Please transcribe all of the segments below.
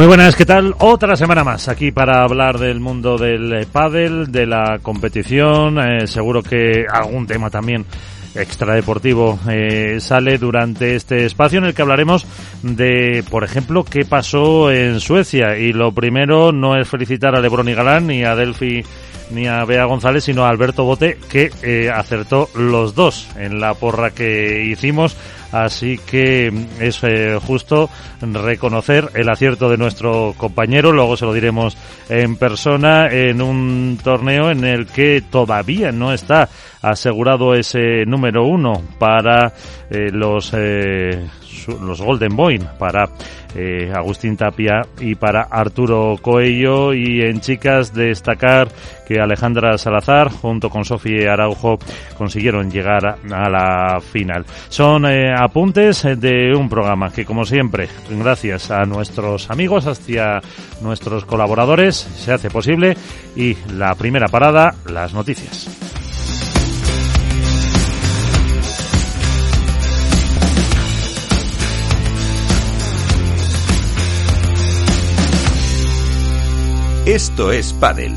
Muy buenas, ¿qué tal? Otra semana más aquí para hablar del mundo del eh, pádel, de la competición, eh, seguro que algún tema también extradeportivo eh, sale durante este espacio en el que hablaremos de, por ejemplo, qué pasó en Suecia. Y lo primero no es felicitar a Lebron y Galán ni a Delphi ni a Bea González, sino a Alberto Bote, que eh, acertó los dos en la porra que hicimos Así que es eh, justo reconocer el acierto de nuestro compañero, luego se lo diremos en persona, en un torneo en el que todavía no está asegurado ese número uno para eh, los los Golden Boy para eh, Agustín Tapia y para Arturo Coello y en chicas destacar que Alejandra Salazar junto con Sofía Araujo consiguieron llegar a la final. Son eh, apuntes de un programa que como siempre gracias a nuestros amigos hacia nuestros colaboradores se hace posible y la primera parada las noticias. Esto es Padel.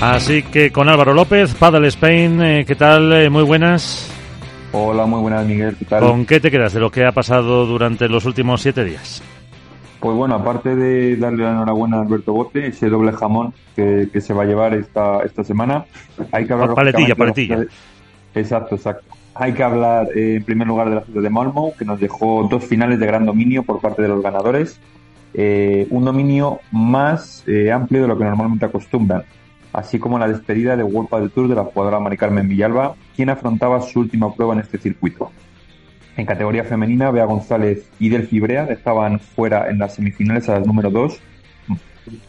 Así que con Álvaro López, Padel Spain, eh, ¿qué tal? Eh, muy buenas. Hola, muy buenas, Miguel. ¿qué tal? ¿Con qué te quedas de lo que ha pasado durante los últimos siete días? Pues bueno, aparte de darle la enhorabuena a Alberto Bote, ese doble jamón que, se va a llevar esta, esta semana, hay que hablar... Paletilla, paletilla. Exacto, exacto. Hay que hablar eh, en primer lugar de la ciudad de Malmo, que nos dejó dos finales de gran dominio por parte de los ganadores. Eh, un dominio más eh, amplio de lo que normalmente acostumbran, así como la despedida de World del Tour de la jugadora Mari Carmen Villalba, quien afrontaba su última prueba en este circuito. En categoría femenina, Bea González y Del Fibrea estaban fuera en las semifinales a las número 2.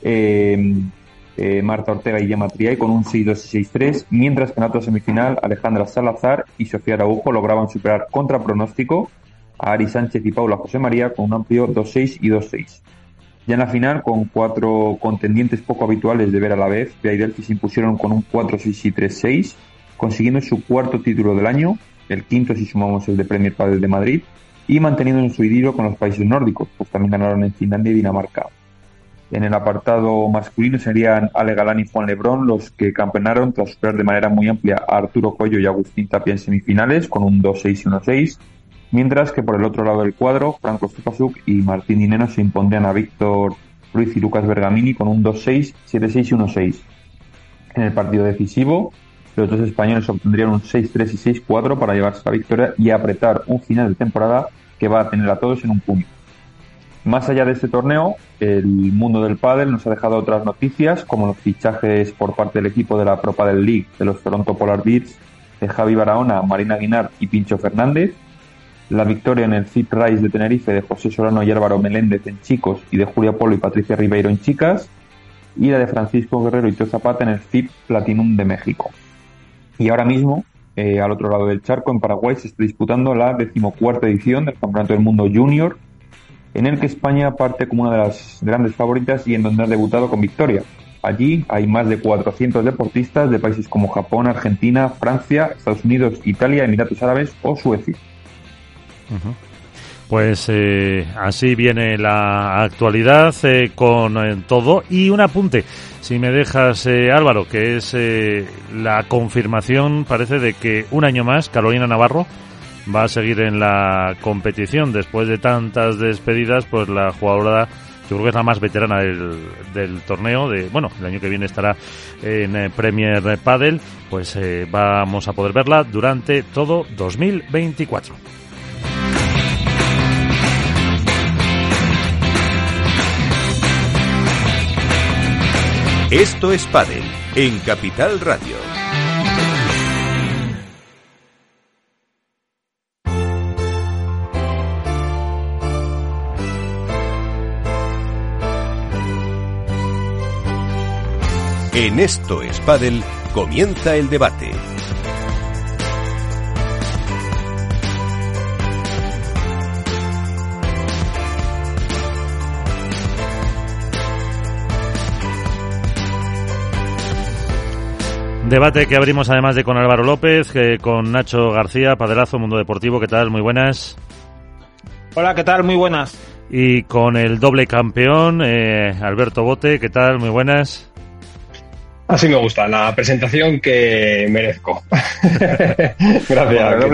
Eh, eh, Marta Ortega y Gemma Triay con un 6-2 y 6-3, mientras que en la otra semifinal Alejandra Salazar y Sofía Araujo lograban superar contra pronóstico a Ari Sánchez y Paula José María con un amplio 2-6 y 2-6. Ya en la final, con cuatro contendientes poco habituales de ver a la vez, Bea y Delphi se impusieron con un 4-6 y 3-6, consiguiendo su cuarto título del año el quinto si sumamos el de Premier Padel de Madrid, y manteniendo en su idilio con los países nórdicos, pues también ganaron en Finlandia y Dinamarca. En el apartado masculino serían Ale Galán y Juan Lebrón los que campeonaron tras superar de manera muy amplia a Arturo Cuello y Agustín Tapia en semifinales con un 2-6 y 1-6, mientras que por el otro lado del cuadro, Franco Stupasuk y Martín Dineno se impondrían a Víctor Ruiz y Lucas Bergamini con un 2-6, 7-6 y 1-6. En el partido decisivo, los dos españoles obtendrían un 6-3 y 6-4 para llevarse la victoria y apretar un final de temporada que va a tener a todos en un puño. Más allá de este torneo, el mundo del pádel nos ha dejado otras noticias, como los fichajes por parte del equipo de la Pro Padel League de los Toronto Polar Beats de Javi Barahona, Marina Guinar y Pincho Fernández, la victoria en el Zip Rise de Tenerife de José Solano y Álvaro Meléndez en chicos y de Julia Polo y Patricia Ribeiro en chicas, y la de Francisco Guerrero y Teo Zapata en el Zip Platinum de México. Y ahora mismo, eh, al otro lado del charco, en Paraguay, se está disputando la decimocuarta edición del Campeonato del Mundo Junior, en el que España parte como una de las grandes favoritas y en donde ha debutado con victoria. Allí hay más de 400 deportistas de países como Japón, Argentina, Francia, Estados Unidos, Italia, Emiratos Árabes o Suecia. Pues eh, así viene la actualidad eh, con todo y un apunte si me dejas, eh, Álvaro, que es eh, la confirmación, parece, de que un año más Carolina Navarro va a seguir en la competición. Después de tantas despedidas, pues la jugadora, yo creo que es la más veterana del, torneo, de bueno, el año que viene estará en eh, Premier Padel, pues vamos a poder verla durante todo 2024. Esto es Padel en Capital Radio. En Esto es Padel comienza el debate Debate que abrimos además de con Álvaro López, que con Nacho García, Padelazo, Mundo Deportivo. ¿Qué tal? Muy buenas. Hola, ¿qué tal? Muy buenas. Y con el doble campeón, eh, Alberto Bote. ¿Qué tal? Muy buenas. Así me gusta, la presentación que merezco. Gracias.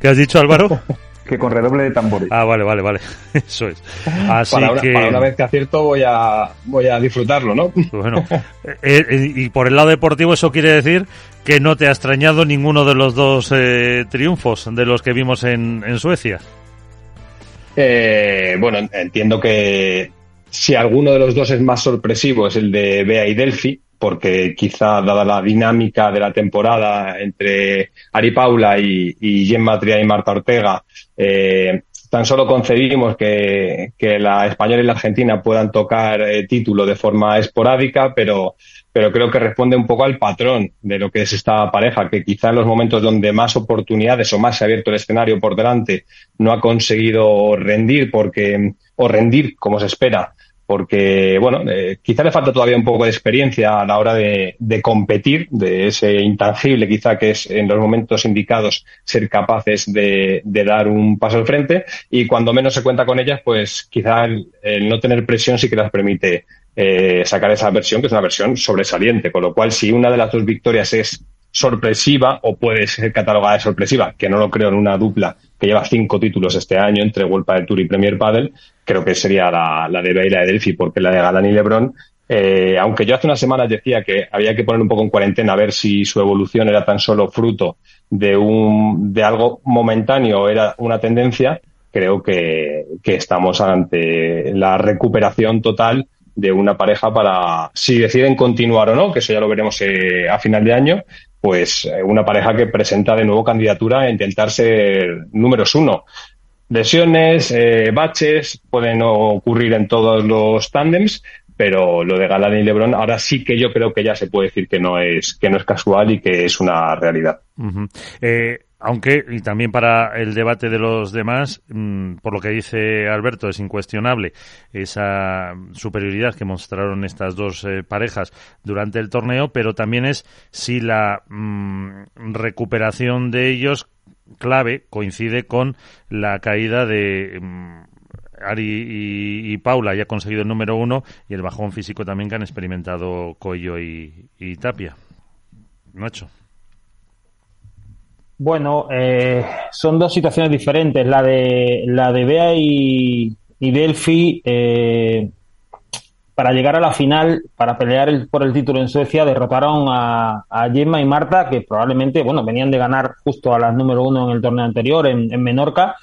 ¿Qué has dicho, Álvaro? que con redoble de tambores. Ah, vale, vale, vale. Eso es. Así para, una, que... para una vez que acierto voy a, voy a disfrutarlo, ¿no? Bueno, eh, eh, y por el lado deportivo eso quiere decir que no te ha extrañado ninguno de los dos eh, triunfos de los que vimos en, en Suecia. Eh, bueno, entiendo que si alguno de los dos es más sorpresivo es el de Bea y Delphi, porque quizá dada la dinámica de la temporada entre Ari Paula y, y Gemma y Marta Ortega, eh, tan solo concebimos que, que, la española y la argentina puedan tocar eh, título de forma esporádica, pero, pero creo que responde un poco al patrón de lo que es esta pareja, que quizá en los momentos donde más oportunidades o más se ha abierto el escenario por delante no ha conseguido rendir porque, o rendir como se espera porque, bueno, eh, quizá le falta todavía un poco de experiencia a la hora de, competir, de ese intangible quizá que es en los momentos indicados ser capaces de, de, dar un paso al frente y cuando menos se cuenta con ellas, pues quizá el, el no tener presión sí que las permite eh, sacar esa versión, que es una versión sobresaliente, con lo cual si una de las dos victorias es sorpresiva o puede ser catalogada de sorpresiva, que no lo creo en una dupla que lleva cinco títulos este año entre World Padel Tour y Premier Padel, creo que sería la, la de Bea y la de Delphi, porque la de Galán y Lebron, eh, aunque yo hace unas semanas decía que había que poner un poco en cuarentena a ver si su evolución era tan solo fruto de un de algo momentáneo o era una tendencia, creo que, que estamos ante la recuperación total de una pareja para si deciden continuar o no, que eso ya lo veremos eh, a final de año, pues eh, una pareja que presenta de nuevo candidatura a intentar ser números uno. Lesiones, eh, baches pueden ocurrir en todos los tándems, pero lo de Galán y Lebron ahora sí que yo creo que ya se puede decir que no es que no es casual y que es una realidad. Eh, aunque, y también para el debate de los demás, mmm, por lo que dice Alberto, es incuestionable esa superioridad que mostraron estas dos eh, parejas durante el torneo, pero también es si la mmm, recuperación de ellos clave coincide con la caída de mmm, Ari y, Paula ya ha conseguido el número uno y el bajón físico también que han experimentado Coyo y, y Tapia. Nacho. Bueno, eh, son dos situaciones diferentes. La de la de Bea y, y Delphi, eh, para llegar a la final, para pelear el, por el título en Suecia, derrotaron a, a, Gemma y Marta, que probablemente, bueno, venían de ganar justo a las número uno en el torneo anterior, en, en Menorca.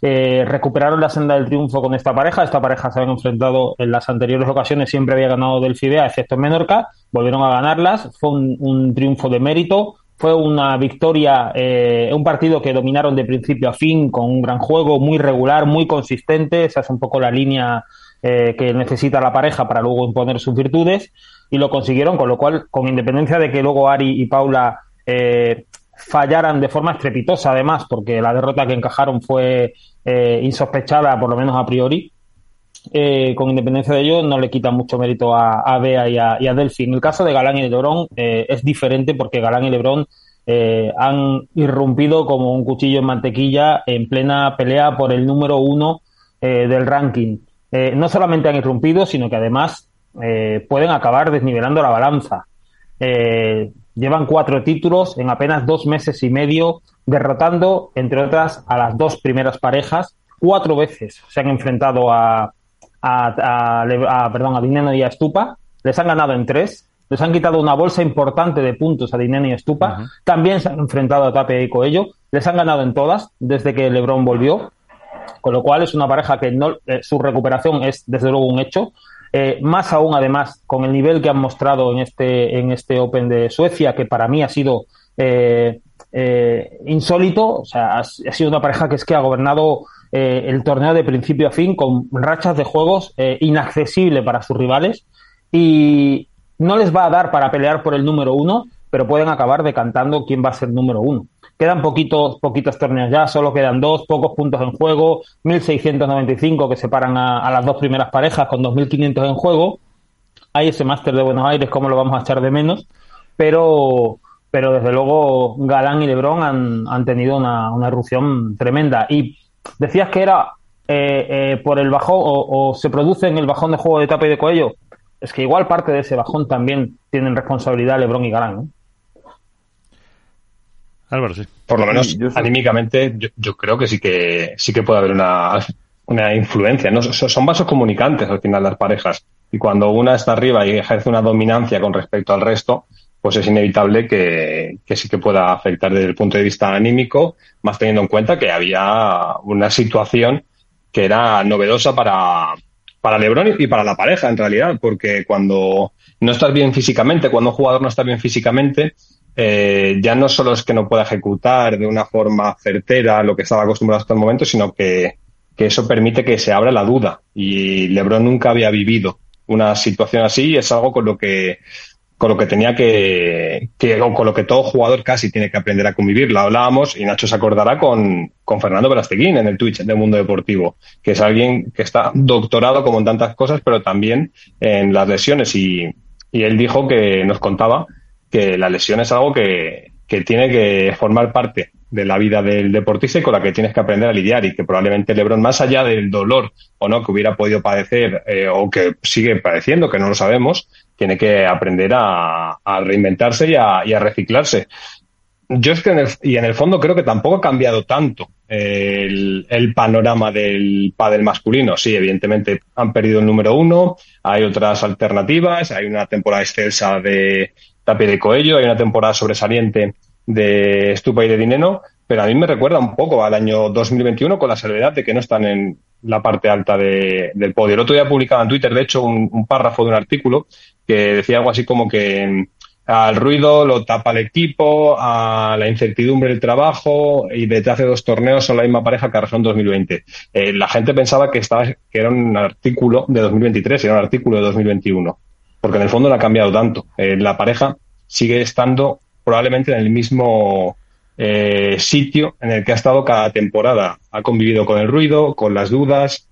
Eh, recuperaron la senda del triunfo con esta pareja. Esta pareja se habían enfrentado en las anteriores ocasiones, siempre había ganado Delphi Bea, excepto en Menorca. Volvieron a ganarlas. Fue un, un triunfo de mérito fue una victoria, eh, un partido que dominaron de principio a fin, con un gran juego, muy regular, muy consistente. Esa es un poco la línea eh, que necesita la pareja para luego imponer sus virtudes. Y lo consiguieron, con lo cual, con independencia de que luego Ari y Paula eh, fallaran de forma estrepitosa, además, porque la derrota que encajaron fue eh, insospechada, por lo menos a priori. Eh, con independencia de ello, no le quita mucho mérito a, Bea y a, y Delphi. En el caso de Galán y Lebron eh, es diferente porque Galán y Lebron eh, han irrumpido como un cuchillo en mantequilla en plena pelea por el número uno del ranking. Eh, no solamente han irrumpido, sino que además eh, pueden acabar desnivelando la balanza. llevan cuatro títulos en apenas dos meses y medio, derrotando, entre otras, a las dos primeras parejas. Cuatro veces se han enfrentado a, a, a, a, perdón, a Dineno y a Stupa, les han ganado en tres, les han quitado una bolsa importante de puntos a Dineno y a Stupa, uh -huh. también se han enfrentado a Tapia y Coello, les han ganado en todas desde que Lebron volvió, con lo cual es una pareja que no, eh, su recuperación es desde luego un hecho, eh, más aún además con el nivel que han mostrado en este, en este Open de Suecia, que para mí ha sido eh, eh insólito, o sea, ha, sido una pareja que es que ha gobernado el torneo de principio a fin con rachas de juegos inaccesible para sus rivales. Y, no les va a dar para pelear por el número uno, pero pueden acabar decantando quién va a ser número uno. Quedan poquitos, poquitos torneos ya, solo quedan dos, pocos puntos en juego, 1.695 que separan a, a las dos primeras parejas con 2.500 en juego. Hay ese máster de Buenos Aires, ¿cómo lo vamos a echar de menos? Pero, pero desde luego Galán y Lebrón han, tenido una, erupción tremenda. Y decías que era eh, eh, por el bajón o, se produce en el bajón de juego de tapa y de cuello. Es que igual parte de ese bajón también tienen responsabilidad Lebrón y Galán. ¿no? Álvaro, sí. Por lo menos yo anímicamente, yo, yo, creo que sí que sí que puede haber una, una influencia. ¿no? Son vasos comunicantes al final las parejas. Y cuando una está arriba y ejerce una dominancia con respecto al resto, pues es inevitable que, que, sí que pueda afectar desde el punto de vista anímico, más teniendo en cuenta que había una situación que era novedosa para, para Lebron y para la pareja, en realidad, porque cuando no estás bien físicamente, cuando un jugador no está bien físicamente, eh, ya no solo es que no pueda ejecutar de una forma certera lo que estaba acostumbrado hasta el momento, sino que, que eso permite que se abra la duda. Y Lebron nunca había vivido una situación así y es algo con lo que con lo que tenía que, que con lo que todo jugador casi tiene que aprender a convivir. Lo hablábamos y Nacho se acordará con, con Fernando Verasteguín en el Twitch de Mundo Deportivo, que es alguien que está doctorado como en tantas cosas, pero también en las lesiones. Y, y él dijo que nos contaba que la lesión es algo que, que tiene que formar parte de la vida del deportista y con la que tienes que aprender a lidiar y que probablemente LeBron, más allá del dolor o no que hubiera podido padecer eh, o que sigue padeciendo, que no lo sabemos, tiene que aprender a, a reinventarse y a, y a, reciclarse. Yo es que en el, y en el fondo creo que tampoco ha cambiado tanto el, el panorama del pádel masculino. Sí, evidentemente han perdido el número uno, hay otras alternativas, hay una temporada excelsa de Tapia de Coello, hay una temporada sobresaliente de Estupa y de Dineno, pero a mí me recuerda un poco al año 2021 con la salvedad de que no están en la parte alta de, del podio. El otro día publicaba en Twitter, de hecho, un, párrafo de un artículo que decía algo así como que al ruido lo tapa el equipo, a la incertidumbre del trabajo y detrás de dos torneos son la misma pareja que arrasó en 2020. Eh, la gente pensaba que, estaba, que era un artículo de 2023, era un artículo de 2021, porque en el fondo no ha cambiado tanto. Eh, la pareja sigue estando probablemente en el mismo eh, sitio en el que ha estado cada temporada. Ha convivido con el ruido, con las dudas,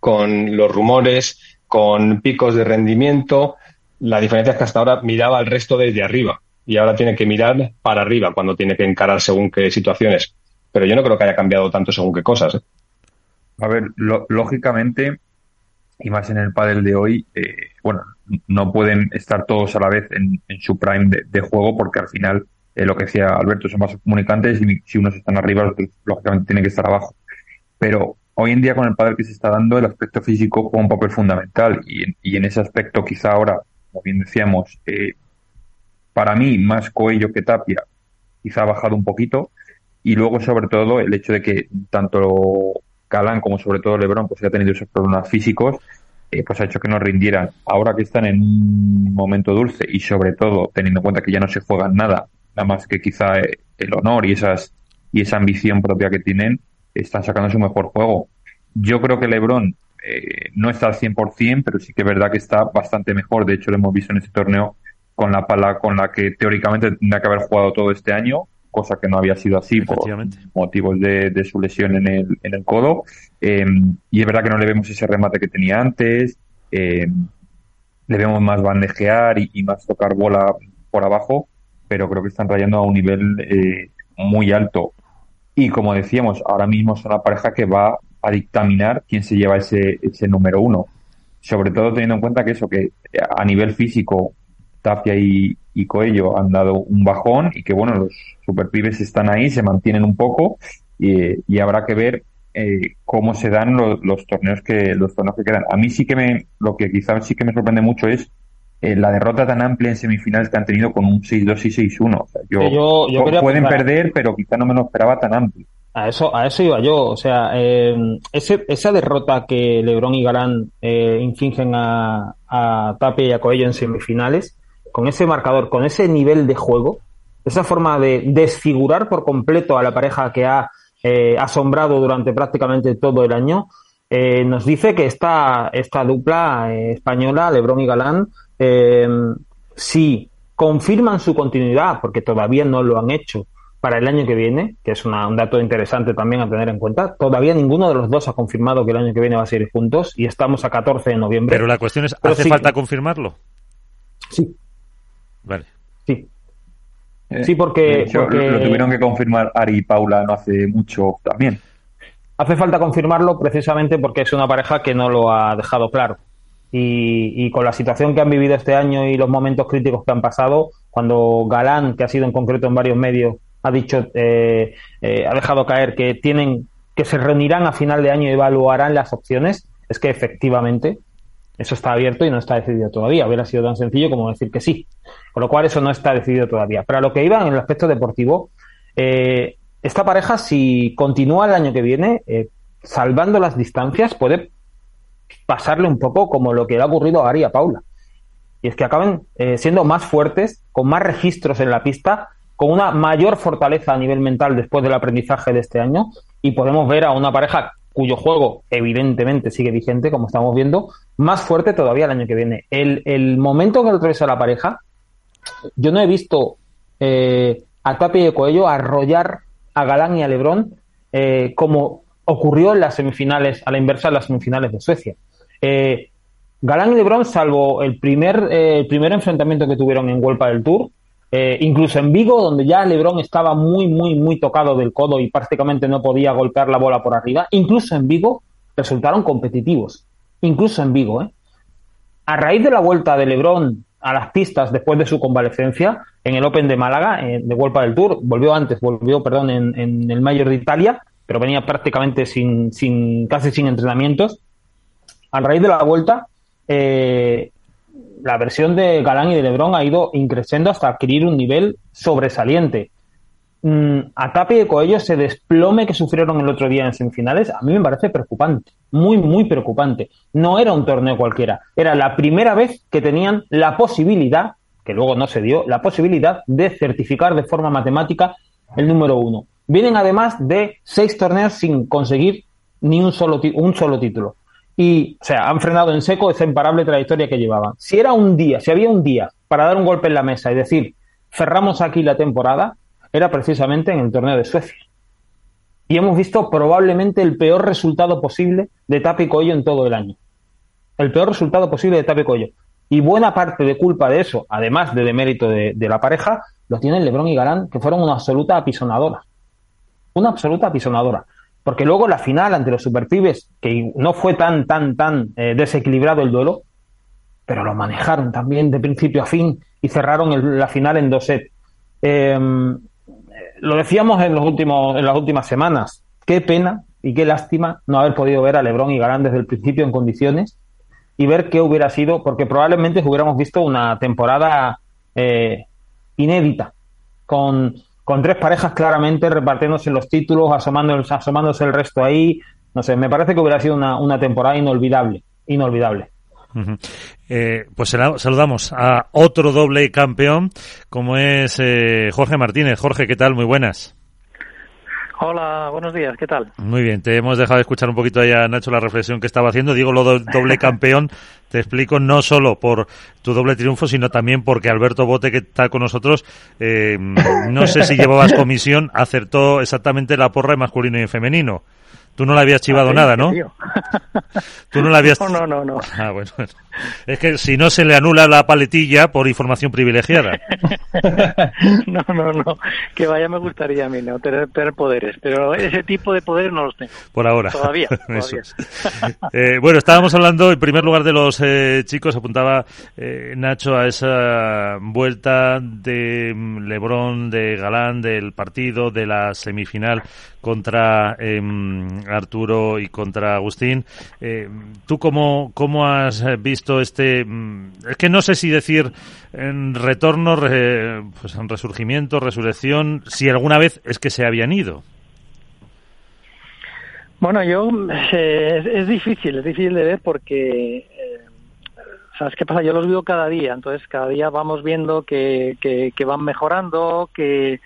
con los rumores, con picos de rendimiento. La diferencia es que hasta ahora miraba al resto desde arriba y ahora tiene que mirar para arriba cuando tiene que encarar según qué situaciones. Pero yo no creo que haya cambiado tanto según qué cosas. ¿eh? A ver, lo, lógicamente, y más en el pádel de hoy, eh, bueno, no pueden estar todos a la vez en, en su prime de, juego porque al final, eh, lo que decía Alberto, son más comunicantes y si unos están arriba, los lógicamente tienen que estar abajo. Pero hoy en día con el pádel que se está dando, el aspecto físico juega un papel fundamental y, y en ese aspecto quizá ahora, como bien decíamos, eh, para mí más Coello que Tapia quizá ha bajado un poquito y luego sobre todo el hecho de que tanto Galán como sobre todo Lebron pues ha tenido esos problemas físicos eh, pues ha hecho que no rindieran. Ahora que están en un momento dulce y sobre todo teniendo en cuenta que ya no se juegan nada nada más que quizá el honor y esas y esa ambición propia que tienen están sacando su mejor juego. Yo creo que Lebron eh, no está al 100% pero sí que es verdad que está bastante mejor. De hecho lo hemos visto en este torneo con la pala con la que teóricamente tendría que haber jugado todo este año cosa que no había sido así por motivos de, de, su lesión en el, en el codo. Eh, y es verdad que no le vemos ese remate que tenía antes, eh, le vemos más bandejear y, y, más tocar bola por abajo, pero creo que están rayando a un nivel eh, muy alto. Y como decíamos, ahora mismo son la pareja que va a dictaminar quién se lleva ese, ese número uno. Sobre todo teniendo en cuenta que eso, que a nivel físico Tapia y, y Coello han dado un bajón y que bueno, los superpibes están ahí, se mantienen un poco y, y habrá que ver eh, cómo se dan los, los, torneos que los torneos que quedan. A mí sí que me, lo que quizás sí que me sorprende mucho es eh, la derrota tan amplia en semifinales que han tenido con un 6-2 y 6-1. O sea, yo, yo, yo pueden pensar... perder, pero quizá no me lo esperaba tan amplio. A eso, a eso iba yo. O sea, eh, ese, esa derrota que Lebron y Galán eh, infringen a, a Tapia y a Coello en semifinales, con ese marcador, con ese nivel de juego, esa forma de desfigurar por completo a la pareja que ha eh, asombrado durante prácticamente todo el año, eh, nos dice que esta, esta dupla eh, española, Lebron y Galán, eh, si confirman su continuidad, porque todavía no lo han hecho para el año que viene, que es un dato interesante también a tener en cuenta, todavía ninguno de los dos ha confirmado que el año que viene va a seguir juntos y estamos a 14 de noviembre. Pero la cuestión es, ¿hace falta confirmarlo? Sí. Vale. Sí. Eh, sí, porque, Lo, tuvieron que confirmar Ari y Paula no hace mucho también. Hace falta confirmarlo precisamente porque es una pareja que no lo ha dejado claro. Y, con la situación que han vivido este año y los momentos críticos que han pasado, cuando Galán, que ha sido en concreto en varios medios, ha dicho, eh, eh, ha dejado caer que tienen, que se reunirán a final de año y evaluarán las opciones, es que efectivamente eso está abierto y no está decidido todavía. Hubiera sido tan sencillo como decir que sí. Con lo cual eso no está decidido todavía. Pero a lo que iba en el aspecto deportivo, eh, esta pareja, si continúa el año que viene, salvando las distancias, puede pasarle un poco como lo que le ha ocurrido a Ari a Paula. Y es que acaben eh, siendo más fuertes, con más registros en la pista, con una mayor fortaleza a nivel mental después del aprendizaje de este año y podemos ver a una pareja cuyo juego evidentemente sigue vigente, como estamos viendo, más fuerte todavía el año que viene. El, momento que atraviesa la pareja, yo no he visto eh, a Tapi y Coello arrollar a Galán y a Lebrón eh, como ocurrió en las semifinales, a la inversa en las semifinales de Suecia. Eh, Galán y Lebron, salvo el primer, eh, el primer enfrentamiento que tuvieron en Huelpa del Tour, eh, incluso en Vigo, donde ya Lebron estaba muy, muy, muy tocado del codo y prácticamente no podía golpear la bola por arriba, incluso en Vigo resultaron competitivos. Incluso en Vigo. ¿eh? A raíz de la vuelta de Lebron a las pistas después de su convalecencia en el Open de Málaga, de Huelpa del Tour, volvió antes, volvió, perdón, en, en el Mayor de Italia, pero venía prácticamente sin, sin casi sin entrenamientos. A raíz de la vuelta, eh, la versión de Galán y de Lebron ha ido increciendo hasta adquirir un nivel sobresaliente. Mm, a Tapi y Coello ese desplome que sufrieron el otro día en semifinales, a mí me parece preocupante, muy, muy preocupante. No era un torneo cualquiera, era la primera vez que tenían la posibilidad, que luego no se dio, la posibilidad de certificar de forma matemática el número uno. Vienen además de seis torneos sin conseguir ni un solo, un solo título. Y, o sea, han frenado en seco esa imparable trayectoria que llevaban. Si era un día, si había un día para dar un golpe en la mesa y decir, cerramos aquí la temporada, era precisamente en el torneo de Suecia. Y hemos visto probablemente el peor resultado posible de Tapi Coello en todo el año. El peor resultado posible de Tapi Coello. Y buena parte de culpa de eso, además de demérito de, la pareja, lo tienen Lebron y Galán, que fueron una absoluta apisonadora una absoluta apisonadora. Porque luego la final ante los superpibes, que no fue tan, tan, tan eh, desequilibrado el duelo, pero lo manejaron también de principio a fin y cerraron la final en dos sets. Em, lo decíamos en, los últimos, en las últimas semanas. Qué pena y qué lástima no haber podido ver a Lebron y Galán desde el principio en condiciones y ver qué hubiera sido, porque probablemente hubiéramos visto una temporada eh, inédita, con con tres parejas claramente repartiéndose los títulos, asomándose, asomándose el resto ahí. No sé, me parece que hubiera sido una, temporada inolvidable, inolvidable. Eh, pues saludamos a otro doble campeón, como es eh, Jorge Martínez. Jorge, ¿qué tal? Muy buenas. Hola, buenos días, ¿qué tal? Muy bien, te hemos dejado de escuchar un poquito allá, Nacho, la reflexión que estaba haciendo. Digo lo doble campeón, te explico, no solo por tu doble triunfo, sino también porque Alberto Bote, que está con nosotros, eh, no sé si llevabas comisión, acertó exactamente la porra en masculino y en femenino. Tú no le habías chivado ah, nada, ¿no? Tú no le habías... No, no, no, Ah, bueno. Es que si no se le anula la paletilla por información privilegiada. no, no, no. Que vaya me gustaría a mí, ¿no? Tener, poderes. Pero ese tipo de poderes no los tengo. Por ahora. Todavía. eh, bueno, estábamos hablando en primer lugar de los eh, chicos. Apuntaba eh, Nacho a esa vuelta de mm, Lebrón, de Galán, del partido, de la semifinal contra em, Arturo y contra Agustín. Eh, ¿Tú cómo, cómo has visto este... Mm, es que no sé si decir en retorno, pues en resurgimiento, resurrección, si alguna vez es que se habían ido. Bueno, yo eh, es, difícil, es difícil de ver porque eh, ¿sabes qué pasa? Yo los veo cada día, entonces cada día vamos viendo que, que van mejorando, que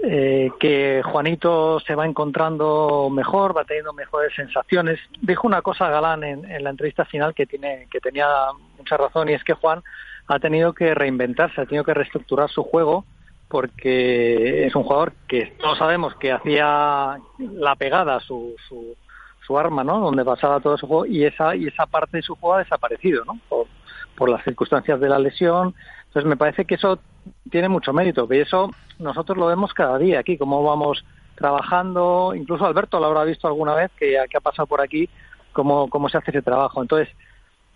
eh, que Juanito se va encontrando mejor, va teniendo mejores sensaciones. Dijo una cosa Galán en, la entrevista final que tiene que tenía mucha razón y es que Juan ha tenido que reinventarse, ha tenido que reestructurar su juego porque es un jugador que todos sabemos que hacía la pegada su, su, arma, ¿no? Donde pasaba todo su juego y esa y esa parte de su juego ha desaparecido, ¿no? Por, por las circunstancias de la lesión. Entonces me parece que eso tiene mucho mérito, y eso nosotros lo vemos cada día aquí, cómo vamos trabajando, incluso Alberto lo habrá visto alguna vez que, ha pasado por aquí, cómo, cómo se hace ese trabajo. Entonces,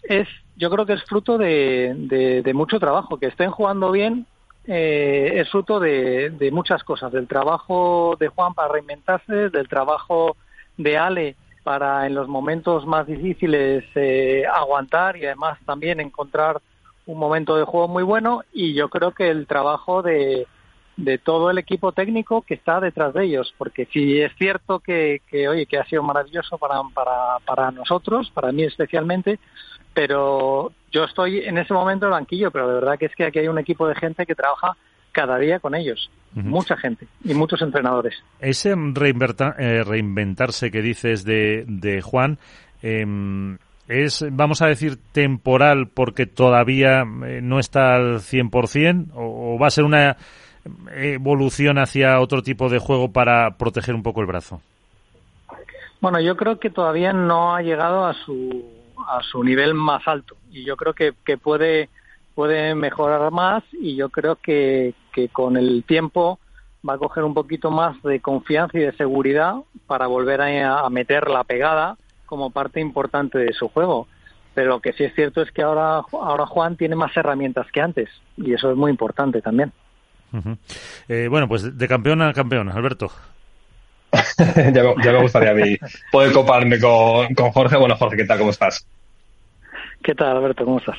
es, yo creo que es fruto de, de, de mucho trabajo, que estén jugando bien eh, es fruto de, de, muchas cosas, del trabajo de Juan para reinventarse, del trabajo de Ale para en los momentos más difíciles eh, aguantar y además también encontrar un momento de juego muy bueno y yo creo que el trabajo de, de todo el equipo técnico que está detrás de ellos, porque si es cierto que, que oye, que ha sido maravilloso para, para, para nosotros, para mí especialmente, pero yo estoy en ese momento en el banquillo, pero de verdad que es que aquí hay un equipo de gente que trabaja cada día con ellos, uh -huh. mucha gente y muchos entrenadores. Ese eh, reinventarse que dices de, de Juan, eh, es, vamos a decir, temporal porque todavía eh, no está al 100% o, o va a ser una evolución hacia otro tipo de juego para proteger un poco el brazo? Bueno, yo creo que todavía no ha llegado a su a su nivel más alto y yo creo que, que puede puede mejorar más y yo creo que, que con el tiempo va a coger un poquito más de confianza y de seguridad para volver a, a meter la pegada como parte importante de su juego. Pero lo que sí es cierto es que ahora, ahora Juan tiene más herramientas que antes y eso es muy importante también. Uh -huh. eh, bueno, pues de campeón a campeón, Alberto. ya, me, ya, me, gustaría a mí poder coparme con, con, Jorge. Bueno, Jorge, ¿qué tal? ¿Cómo estás? ¿Qué tal, Alberto? ¿Cómo estás?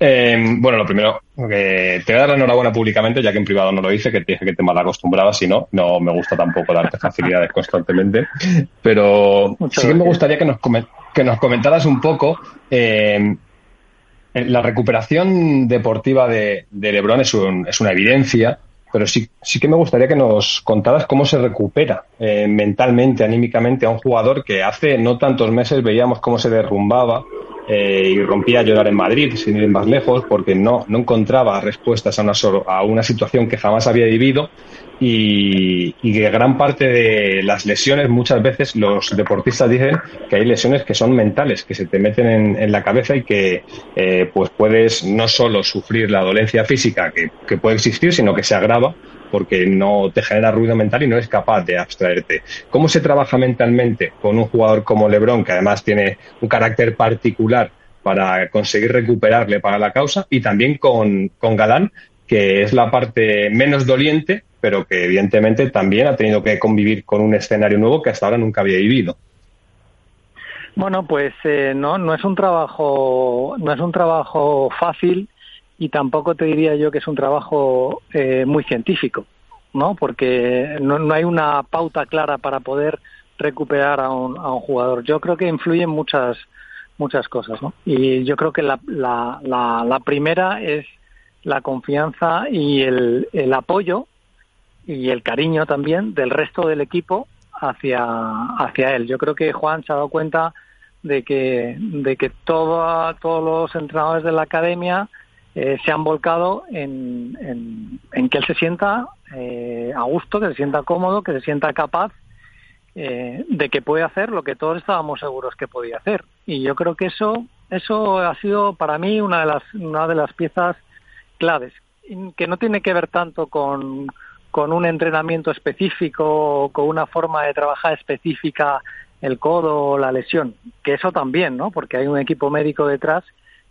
Eh, bueno, lo primero, que te voy a dar la enhorabuena públicamente, ya que en privado no lo hice, que te dije que te mal acostumbraba, si no, no me gusta tampoco darte facilidades constantemente. Pero Muchas sí que me gustaría que nos, que nos comentaras un poco eh, la recuperación deportiva de, de Lebron es, un, es, una evidencia, pero sí, sí que me gustaría que nos contaras cómo se recupera eh, mentalmente, anímicamente a un jugador que hace no tantos meses veíamos cómo se derrumbaba eh, y rompía a llorar en Madrid, sin ir más lejos, porque no, no encontraba respuestas a una, a una situación que jamás había vivido y, y que gran parte de las lesiones, muchas veces los deportistas dicen que hay lesiones que son mentales, que se te meten en, la cabeza y que eh, pues puedes no solo sufrir la dolencia física que, que puede existir, sino que se agrava porque no te genera ruido mental y no eres capaz de abstraerte. ¿Cómo se trabaja mentalmente con un jugador como Lebron, que además tiene un carácter particular para conseguir recuperarle para la causa, y también con, con Galán, que es la parte menos doliente, pero que evidentemente también ha tenido que convivir con un escenario nuevo que hasta ahora nunca había vivido? Bueno, pues eh, no, no es un trabajo, no es un trabajo fácil y tampoco te diría yo que es un trabajo eh, muy científico, ¿no? Porque no, no, hay una pauta clara para poder recuperar a un, a un jugador. Yo creo que influyen muchas muchas cosas, ¿no? Y yo creo que la, la, la, la primera es la confianza y el, el apoyo y el cariño también del resto del equipo hacia, hacia él. Yo creo que Juan se ha dado cuenta de que, de que todo, todos los entrenadores de la academia eh, se han volcado en, en, que él se sienta eh, a gusto, que se sienta cómodo, que se sienta capaz eh, de que puede hacer lo que todos estábamos seguros que podía hacer. Y yo creo que eso, eso ha sido para mí una de las, una de las piezas claves, que no tiene que ver tanto con, con un entrenamiento específico o con una forma de trabajar específica el codo o la lesión, que eso también, ¿no? Porque hay un equipo médico detrás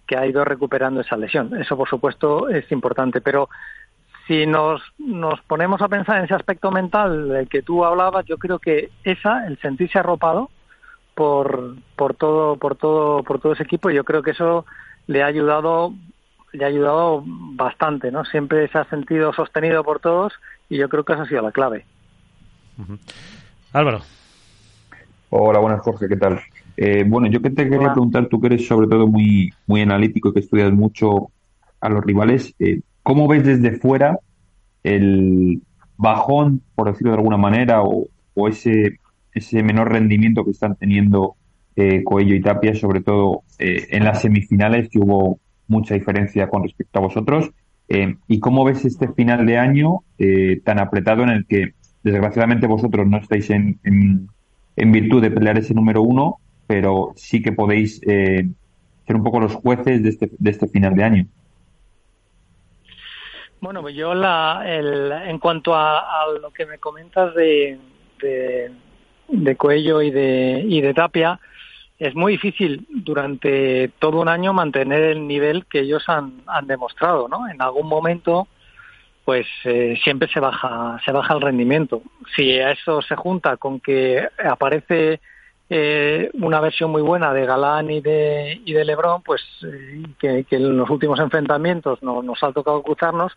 que ha ido recuperando esa lesión. Eso, por supuesto, es importante. Pero si nos, nos ponemos a pensar en ese aspecto mental del que tú hablabas, yo creo que esa, el sentirse arropado por, por todo, por todo, por todo ese equipo, yo creo que eso le ha ayudado, le ha ayudado bastante, ¿no? Siempre se ha sentido sostenido por todos y yo creo que esa ha sido la clave. Uh -huh. Álvaro. Hola, buenas Jorge, ¿qué tal? Eh, bueno, yo que te quería preguntar, tú que eres sobre todo muy, muy analítico y que estudias mucho a los rivales, eh, ¿cómo ves desde fuera el bajón, por decirlo de alguna manera, o, o ese, ese menor rendimiento que están teniendo eh, Coello y Tapia, sobre todo en las semifinales, que hubo mucha diferencia con respecto a vosotros. ¿Y cómo ves este final de año tan apretado en el que, desgraciadamente, vosotros no estáis en, en, virtud de pelear ese número uno, pero sí que podéis ser un poco los jueces de este, de este final de año? Bueno, pues yo la, el, en cuanto a, lo que me comentas de, de, Cuello y de, y de Tapia, es muy difícil durante todo un año mantener el nivel que ellos han, han demostrado, ¿no? En algún momento, pues eh, siempre se baja, se baja el rendimiento. Si a eso se junta con que aparece eh, una versión muy buena de Galán y de, y de Lebron, pues eh, que, en los últimos enfrentamientos no, nos ha tocado cruzarnos,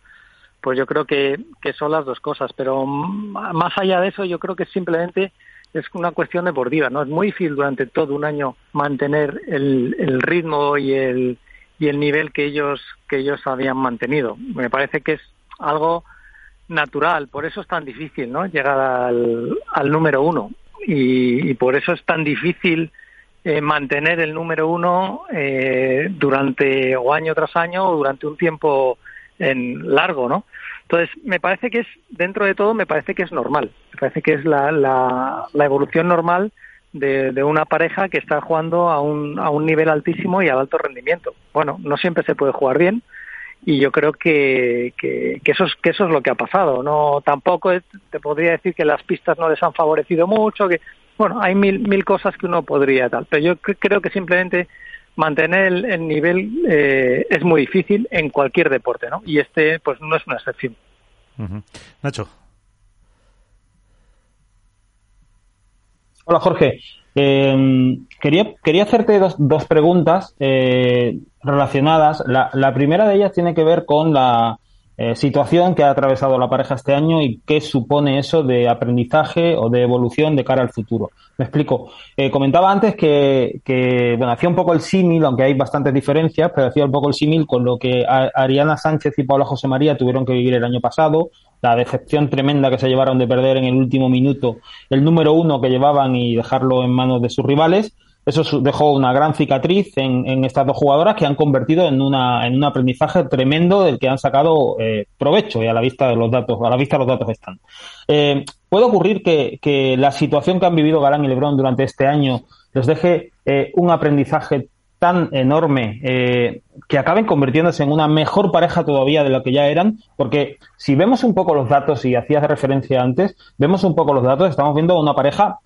pues yo creo que, que son las dos cosas. Pero más allá de eso, yo creo que simplemente es una cuestión deportiva, ¿no? Es muy difícil durante todo un año mantener el, el ritmo y el, y el nivel que ellos, que ellos habían mantenido. Me parece que es algo natural, por eso es tan difícil, ¿no? Llegar al, al número uno y, por eso es tan difícil eh, mantener el número uno eh, durante o año tras año o durante un tiempo en largo, ¿no? Entonces, me parece que es, dentro de todo, me parece que es normal. Me parece que es la, la, la evolución normal de, de, una pareja que está jugando a un, a un nivel altísimo y al alto rendimiento. Bueno, no siempre se puede jugar bien, y yo creo que, que, eso es que eso es lo que ha pasado no tampoco te podría decir que las pistas no les han favorecido mucho que bueno hay mil mil cosas que uno podría tal pero yo creo que simplemente mantener el, nivel eh, es muy difícil en cualquier deporte no y este pues no es una excepción. Nacho. Hola Jorge eh, quería, quería hacerte dos, dos preguntas eh, relacionadas. La, la, primera de ellas tiene que ver con la eh, situación que ha atravesado la pareja este año y qué supone eso de aprendizaje o de evolución de cara al futuro. Me explico. Eh, comentaba antes que, bueno, hacía un poco el símil, aunque hay bastantes diferencias, pero hacía un poco el símil con lo que Ariana Sánchez y Paula José María tuvieron que vivir el año pasado, la decepción tremenda que se llevaron de perder en el último minuto el número uno que llevaban y dejarlo en manos de sus rivales eso dejó una gran cicatriz en, estas dos jugadoras que han convertido en, una, en un aprendizaje tremendo del que han sacado eh, provecho y a la vista de los datos, a la vista los datos están. Eh, puede ocurrir que, la situación que han vivido Galán y Lebron durante este año les deje eh, un aprendizaje tan enorme que acaben convirtiéndose en una mejor pareja todavía de lo que ya eran, porque si vemos un poco los datos, y hacías referencia antes, vemos un poco los datos, estamos viendo una pareja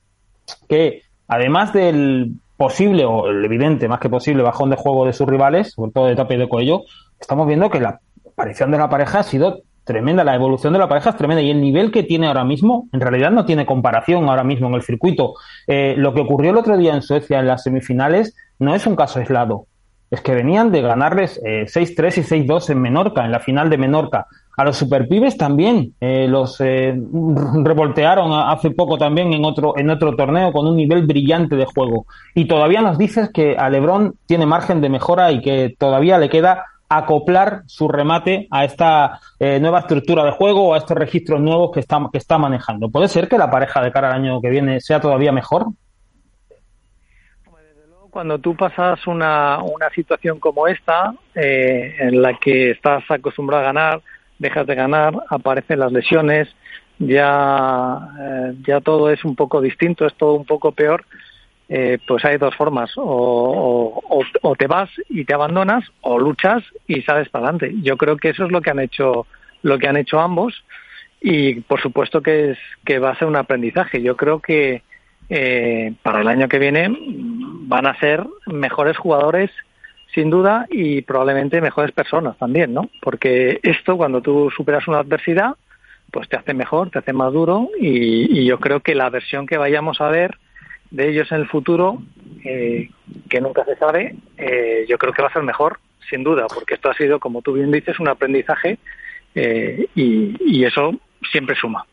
que además del posible, o el evidente, más que posible, bajón de juego de sus rivales, sobre todo de Tapia y de Cuello, estamos viendo que la aparición de la pareja ha sido tremenda, la evolución de la pareja es tremenda y el nivel que tiene ahora mismo, en realidad no tiene comparación ahora mismo en el circuito. Eh, lo que ocurrió el otro día en Suecia en las semifinales no es un caso aislado, es que venían de ganarles eh, 6-3 y 6-2 en Menorca, en la final de Menorca. A los superpibes también eh, los eh, revoltearon hace poco también en otro en otro torneo con un nivel brillante de juego. Y todavía nos dices que a LeBron tiene margen de mejora y que todavía le queda acoplar su remate a esta eh, nueva estructura de juego o a estos registros nuevos que está, que está manejando. ¿Puede ser que la pareja de cara al año que viene sea todavía mejor? Cuando tú pasas una, una situación como esta, en la que estás acostumbrado a ganar, dejas de ganar, aparecen las lesiones, ya, eh, ya todo es un poco distinto, es todo un poco peor, eh, pues hay dos formas, o, o, te vas y te abandonas, o luchas y sales para adelante. Yo creo que eso es lo que han hecho, lo que han hecho ambos, y por supuesto que es que va a ser un aprendizaje. Yo creo que eh, para el año que viene van a ser mejores jugadores sin duda, y probablemente mejores personas también, ¿no? Porque esto, cuando tú superas una adversidad, pues te hace mejor, te hace más duro, y, yo creo que la versión que vayamos a ver de ellos en el futuro, eh, que nunca se sabe, eh, yo creo que va a ser mejor, sin duda, porque esto ha sido, como tú bien dices, un aprendizaje eh, y, eso siempre suma.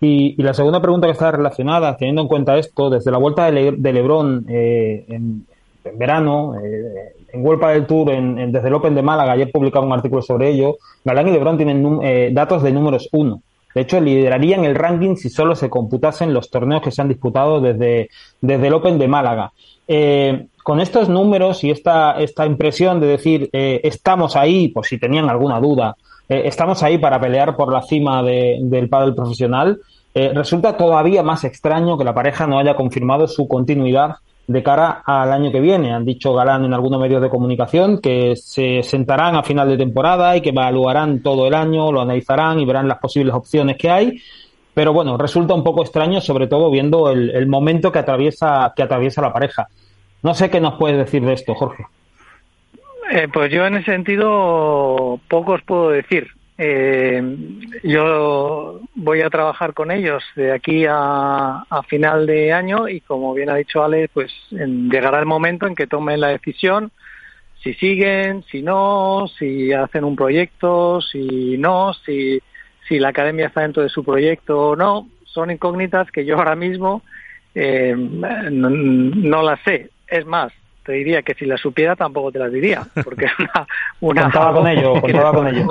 Y, la segunda pregunta que está relacionada, teniendo en cuenta esto, desde la vuelta de, de Lebron en, en verano, eh, en World del Tour, en, desde el Open de Málaga, ayer publicaba un artículo sobre ello, Galán y Lebron tienen eh, datos de números uno. De hecho, liderarían el ranking si solo se computasen los torneos que se han disputado desde, desde el Open de Málaga. Eh, con estos números y esta, esta impresión de decir estamos ahí, por si tenían alguna duda, estamos ahí para pelear por la cima del pádel profesional, resulta todavía más extraño que la pareja no haya confirmado su continuidad de cara al año que viene. Han dicho Galán en algunos medios de comunicación que se sentarán a final de temporada y que evaluarán todo el año, lo analizarán y verán las posibles opciones que hay. Pero bueno, resulta un poco extraño, sobre todo viendo el, momento que atraviesa, que atraviesa la pareja. No sé qué nos puedes decir de esto, Jorge. Eh, pues yo en ese sentido poco os puedo decir. Eh, yo voy a trabajar con ellos de aquí a, final de año y como bien ha dicho Ale, pues llegará el momento en que tomen la decisión si siguen, si no, si hacen un proyecto, si no, si si la academia está dentro de su proyecto o no, son incógnitas que yo ahora mismo eh, no, las sé. Es más, te diría que si las supiera tampoco te las diría, porque es una, contaba con ello, contaba con ello.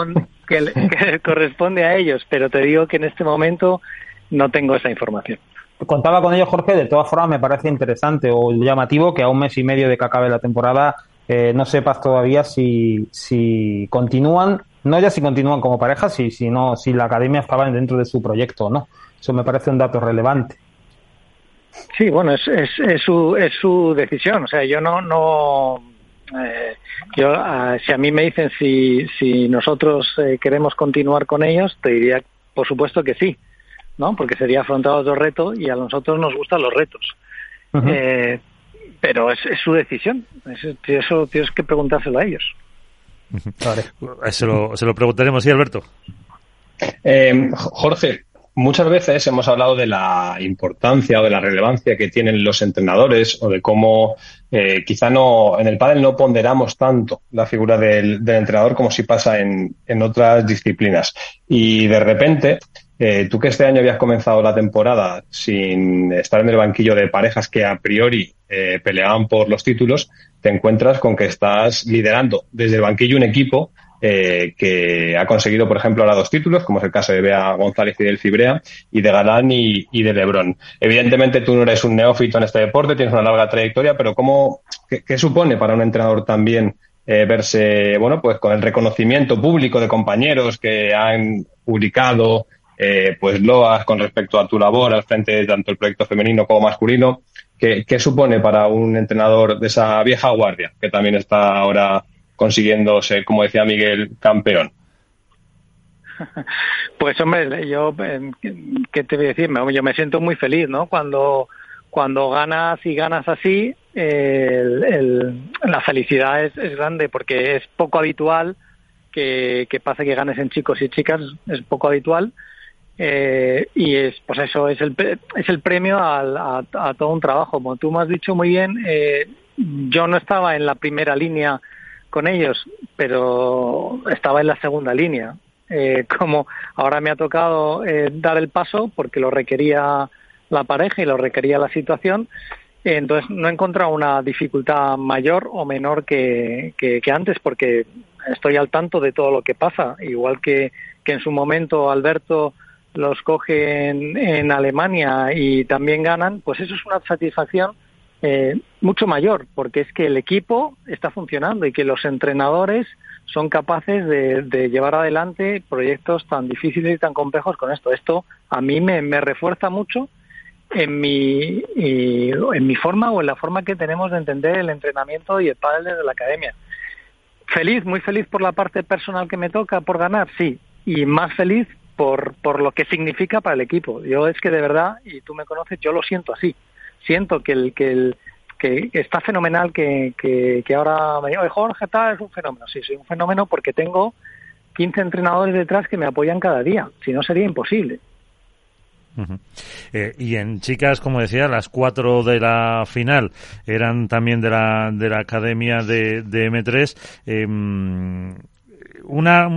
Que, corresponde a ellos, pero te digo que en este momento no tengo esa información. Contaba con ello, Jorge, de todas formas me parece interesante o llamativo que a un mes y medio de que acabe la temporada eh, no sepas todavía si, si continúan no ya si continúan como pareja, si, si, no, si la academia estaba dentro de su proyecto o no. Eso me parece un dato relevante. Sí, bueno, es, es, su, es su decisión. O sea, yo no, no eh, yo, ah, si a mí me dicen si, si nosotros eh, queremos continuar con ellos, te diría, por supuesto que sí, ¿no? Porque sería afrontar otro reto y a nosotros nos gustan los retos. eh, pero es, es, su decisión. eso tienes que preguntárselo a ellos. Se lo, se lo preguntaremos, ¿sí, Alberto? Eh, Jorge, muchas veces hemos hablado de la importancia o de la relevancia que tienen los entrenadores o de cómo eh, quizá no en el pádel no ponderamos tanto la figura del, entrenador como si pasa en, en, otras disciplinas. Y de repente, eh, tú que este año habías comenzado la temporada sin estar en el banquillo de parejas que a priori eh, peleaban por los títulos, te encuentras con que estás liderando desde el banquillo un equipo eh, que ha conseguido, por ejemplo, ahora dos títulos, como es el caso de Bea González y del Fibrea, y de Galán y, de Lebrón. Evidentemente, tú no eres un neófito en este deporte, tienes una larga trayectoria, pero ¿cómo, qué, supone para un entrenador también eh, verse, bueno, pues con el reconocimiento público de compañeros que han publicado, eh, pues loas con respecto a tu labor al frente de tanto el proyecto femenino como masculino? ¿Qué, ¿Qué supone para un entrenador de esa vieja guardia que también está ahora consiguiendo ser, como decía Miguel, campeón? Pues hombre, yo, eh, ¿qué te voy a decir? Yo me siento muy feliz, ¿no? Cuando, cuando ganas y ganas así, la felicidad es, es, grande porque es poco habitual que, que pase que ganes en chicos y chicas, es poco habitual eh, y es pues eso es el es el premio a, todo un trabajo como tú me has dicho muy bien eh, yo no estaba en la primera línea con ellos pero estaba en la segunda línea. Eh, como ahora me ha tocado dar el paso porque lo requería la pareja y lo requería la situación entonces no he encontrado una dificultad mayor o menor que, que, antes porque estoy al tanto de todo lo que pasa. Igual que, que en su momento Alberto los cogen en Alemania y también ganan, pues eso es una satisfacción eh, mucho mayor, porque es que el equipo está funcionando y que los entrenadores son capaces de, llevar adelante proyectos tan difíciles y tan complejos con esto. Esto a mí me, refuerza mucho en mi, en mi forma o en la forma que tenemos de entender el entrenamiento y el padre desde la academia. Feliz, muy feliz por la parte personal que me toca por ganar, sí, y más feliz por, por lo que significa para el equipo. Yo es que de verdad, y tú me conoces, yo lo siento así. Siento que el que el que está fenomenal que, que, ahora me diga, Jorge, tal, es un fenómeno. Sí, soy un fenómeno porque tengo 15 entrenadores detrás que me apoyan cada día. Si no, sería imposible. Eh, y en chicas, como decía, las cuatro de la final eran también de la, de la academia de, de M3. Eh, una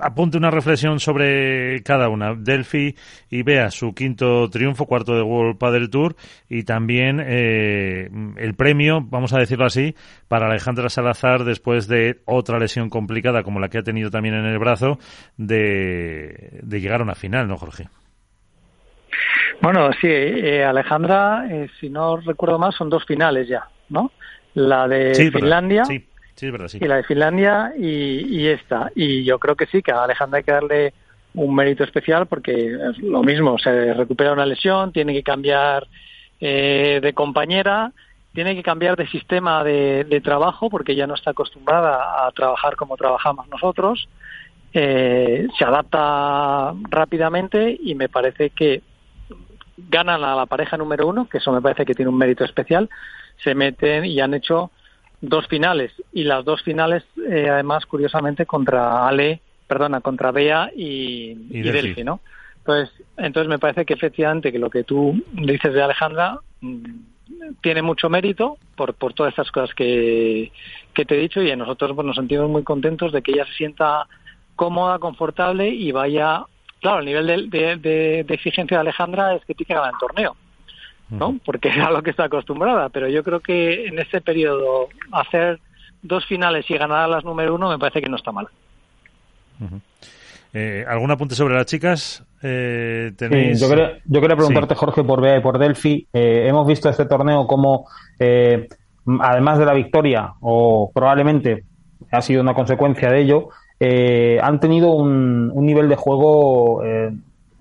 apunte una reflexión sobre cada una. Delphi y vea su quinto triunfo, cuarto de World Padel Tour y también eh, el premio, vamos a decirlo así, para Alejandra Salazar después de otra lesión complicada como la que ha tenido también en el brazo de, llegar a una final, ¿no, Jorge? Bueno, sí, eh, Alejandra, eh, si no recuerdo mal, son dos finales ya, ¿no? la de Finlandia. Sí, Y la de Finlandia y, esta. Y yo creo que sí, que a Alejandra hay que darle un mérito especial porque es lo mismo, se recupera una lesión, tiene que cambiar eh, de compañera, tiene que cambiar de sistema de, de, trabajo porque ya no está acostumbrada a trabajar como trabajamos nosotros, eh, se adapta rápidamente y me parece que ganan a la pareja número uno, que eso me parece que tiene un mérito especial, se meten y han hecho dos finales y las dos finales eh, además curiosamente contra Ale perdona, contra Bea y, y, Delphi. ¿no? Entonces, entonces me parece que efectivamente que lo que tú dices de Alejandra mm, tiene mucho mérito por, por todas estas cosas que, que te he dicho y nosotros pues, nos sentimos muy contentos de que ella se sienta cómoda, confortable y vaya, claro, el nivel de, de, de, exigencia de Alejandra es que tiene que ganar el torneo, ¿no? Porque es a lo que está acostumbrada, pero yo creo que en este periodo hacer dos finales y ganar a las número uno me parece que no está mal eh, ¿Algún apunte sobre las chicas? Eh, ¿tenéis... yo, quería, yo, quería, preguntarte, Jorge, por Bea y por Delphi. Eh, hemos visto este torneo como, eh, además de la victoria, o probablemente ha sido una consecuencia de ello, eh, han tenido un, un, nivel de juego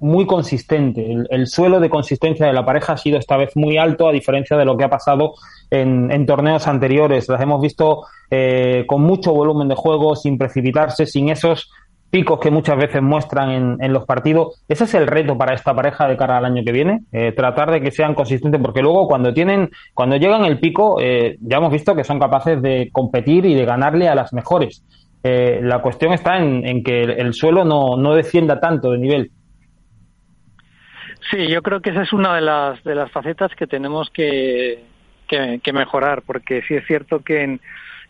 muy consistente. El, el, suelo de consistencia de la pareja ha sido esta vez muy alto, a diferencia de lo que ha pasado en, en torneos anteriores. Las hemos visto eh, con mucho volumen de juego, sin precipitarse, sin esos picos que muchas veces muestran en, en, los partidos. Ese es el reto para esta pareja de cara al año que viene, eh, tratar de que sean consistentes, porque luego cuando tienen, cuando llegan el pico, eh, ya hemos visto que son capaces de competir y de ganarle a las mejores. Eh, la cuestión está en, en que el, el, suelo no, no descienda tanto de nivel. Sí, yo creo que esa es una de las de las facetas que tenemos que, que, mejorar, porque sí es cierto que en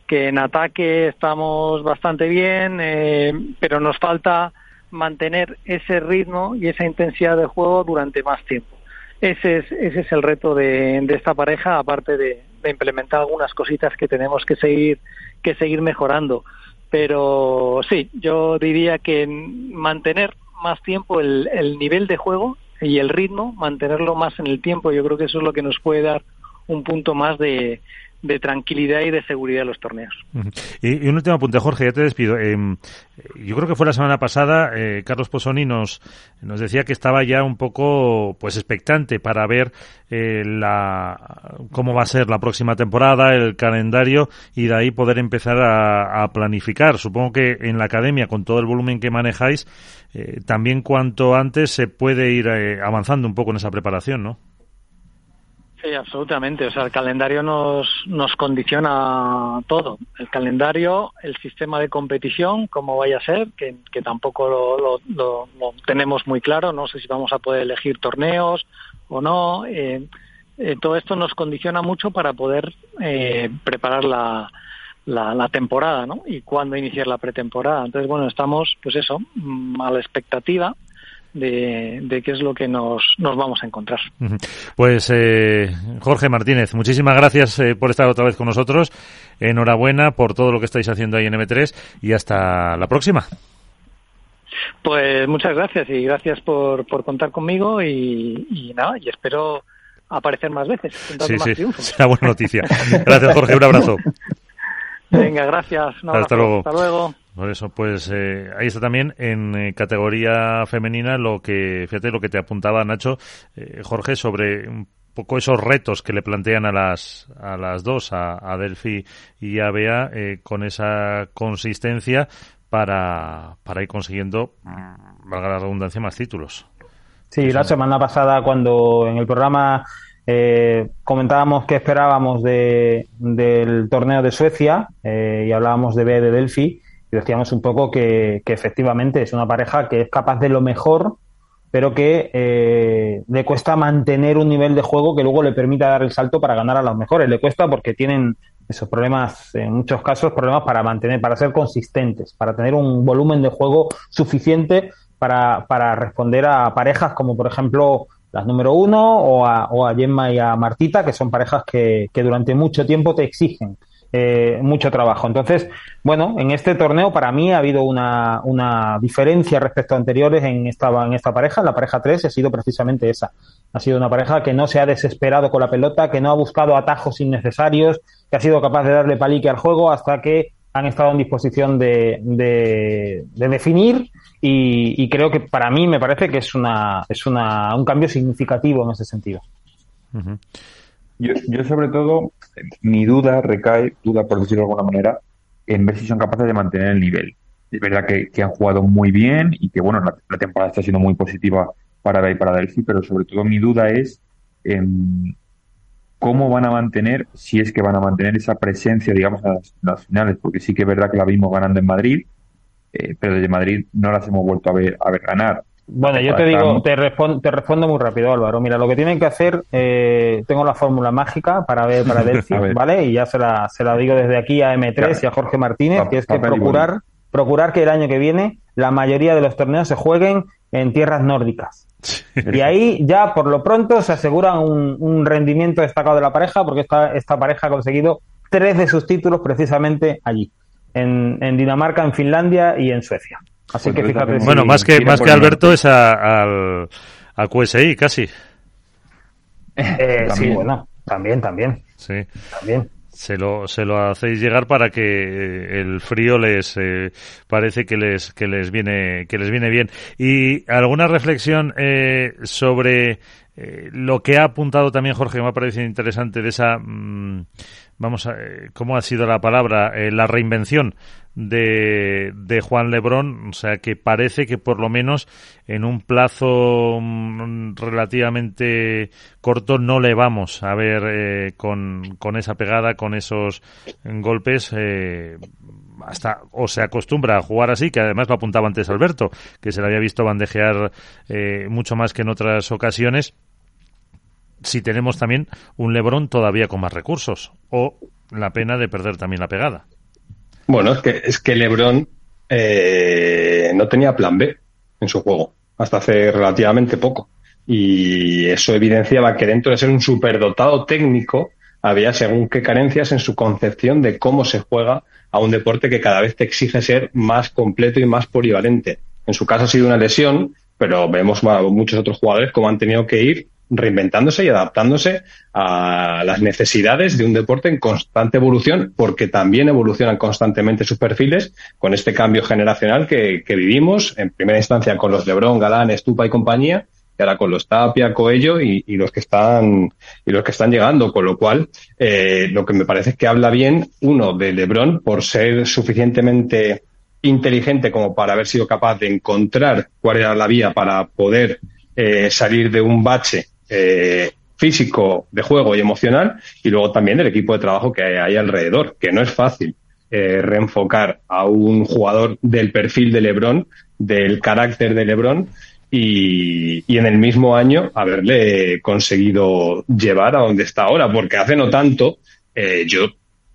que en ataque estamos bastante bien, eh, pero nos falta mantener ese ritmo y esa intensidad de juego durante más tiempo. Ese es, ese es el reto de, de esta pareja, aparte de, de, implementar algunas cositas que tenemos que seguir, que seguir mejorando. Pero sí, yo diría que mantener más tiempo el, el nivel de juego y el ritmo, mantenerlo más en el tiempo, yo creo que eso es lo que nos puede dar un punto más de, de tranquilidad y de seguridad en los torneos. Y, un último apunte, Jorge, ya te despido. Eh, yo creo que fue la semana pasada, eh, Carlos Posoni nos, nos decía que estaba ya un poco pues expectante para ver eh, la, cómo va a ser la próxima temporada, el calendario y de ahí poder empezar a, a planificar. Supongo que en la academia, con todo el volumen que manejáis, eh, también cuanto antes se puede ir eh, avanzando un poco en esa preparación, ¿no? Sí, absolutamente. O sea, el calendario nos, nos condiciona todo. El calendario, el sistema de competición, cómo vaya a ser, que, que tampoco lo, lo, lo, tenemos muy claro. No sé si vamos a poder elegir torneos o no. Eh, eh, todo esto nos condiciona mucho para poder eh, preparar la, la, la, temporada, ¿no? Y cuándo iniciar la pretemporada. Entonces, bueno, estamos, pues eso, mm, a la expectativa de, de, qué es lo que nos, nos vamos a encontrar. Pues eh, Jorge Martínez, muchísimas gracias eh, por estar otra vez con nosotros. Enhorabuena por todo lo que estáis haciendo ahí en M3 y hasta la próxima. Pues muchas gracias y gracias por, por contar conmigo y, y nada, y espero aparecer más veces. Sí, más sí, triunfos. será buena noticia. Gracias Jorge, un abrazo. Venga, gracias. Hasta luego. Hasta luego. Por eso, pues eh, ahí está también en eh, categoría femenina lo que, fíjate lo que te apuntaba Nacho, eh, Jorge, sobre un poco esos retos que le plantean a las, a las dos, a, a Delphi y a Bea, eh, con esa consistencia para, para ir consiguiendo, mm, valga la redundancia, más títulos. Sí, la semana pasada cuando en el programa eh, comentábamos que esperábamos de, del torneo de Suecia eh, y hablábamos de B de Delphi decíamos un poco que, efectivamente es una pareja que es capaz de lo mejor, pero que eh, le cuesta mantener un nivel de juego que luego le permita dar el salto para ganar a los mejores. Le cuesta porque tienen esos problemas, en muchos casos, problemas para mantener, para ser consistentes, para tener un volumen de juego suficiente para, para responder a parejas como, por ejemplo, las número uno o a, o a Gemma y a Martita, que son parejas que durante mucho tiempo te exigen eh, mucho trabajo. Entonces, bueno, en este torneo para mí ha habido una, una diferencia respecto a anteriores en esta, en esta pareja. La pareja 3 ha sido precisamente esa. Ha sido una pareja que no se ha desesperado con la pelota, que no ha buscado atajos innecesarios, que ha sido capaz de darle palique al juego hasta que han estado en disposición de, de, definir y, creo que para mí me parece que es una es una, un cambio significativo en ese sentido. yo, yo sobre todo mi duda recae, duda por decirlo de alguna manera, en ver si son capaces de mantener el nivel. Es verdad que, han jugado muy bien y que bueno la, temporada está siendo muy positiva para y para Delphi, pero sobre todo mi duda es en cómo van a mantener, si es que van a mantener esa presencia, digamos, en las, finales, porque sí que es verdad que la vimos ganando en Madrid, eh, pero desde Madrid no las hemos vuelto a ver, a ver ganar. Bueno, yo te digo, te, respondo, te respondo muy rápido, Álvaro. Mira, lo que tienen que hacer, eh, tengo la fórmula mágica para ver para Delphi, ¿vale? Y ya se la, se la digo desde aquí a M3 y a Jorge Martínez, que es que procurar, procurar que el año que viene la mayoría de los torneos se jueguen en tierras nórdicas. Y ahí ya por lo pronto se asegura un, rendimiento destacado de la pareja, porque esta, esta pareja ha conseguido tres de sus títulos precisamente allí, en, Dinamarca, en Finlandia y en Suecia. Así que fíjate. Bueno, más que, más que Alberto es al, al QSI casi. Eh, sí, bueno, también, también. Sí. También se lo, se lo hacéis llegar para que eh, el frío les eh, parece que les que les viene que les viene bien y alguna reflexión eh, sobre lo que ha apuntado también Jorge que me ha parecido interesante de esa mm, vamos a cómo ha sido la palabra la reinvención de, de Juan Lebrón, o sea que parece que por lo menos en un plazo mm, relativamente corto no le vamos a ver eh, con, con, esa pegada, con esos golpes. Eh, hasta o se acostumbra a jugar así, que además lo apuntaba antes Alberto, que se le había visto bandejear eh, mucho más que en otras ocasiones. Si tenemos también un Lebrón todavía con más recursos, o la pena de perder también la pegada. Bueno, es que, es que LeBron eh, no tenía plan B en su juego hasta hace relativamente poco. Y eso evidenciaba que dentro de ser un superdotado técnico había según qué carencias en su concepción de cómo se juega a un deporte que cada vez te exige ser más completo y más polivalente. En su caso ha sido una lesión, pero vemos a muchos otros jugadores cómo han tenido que ir reinventándose y adaptándose a las necesidades de un deporte en constante evolución, porque también evolucionan constantemente sus perfiles con este cambio generacional que, vivimos, en primera instancia con los Lebron, Galán, Estupa y compañía, y ahora con los Tapia, Coello y, los que están y los que están llegando, con lo cual eh, lo que me parece es que habla bien uno de Lebron por ser suficientemente inteligente como para haber sido capaz de encontrar cuál era la vía para poder eh, salir de un bache eh, físico de juego y emocional y luego también del equipo de trabajo que hay alrededor, que no es fácil eh, reenfocar a un jugador del perfil de Lebron, del carácter de Lebron y, y, en el mismo año haberle conseguido llevar a donde está ahora, porque hace no tanto eh, yo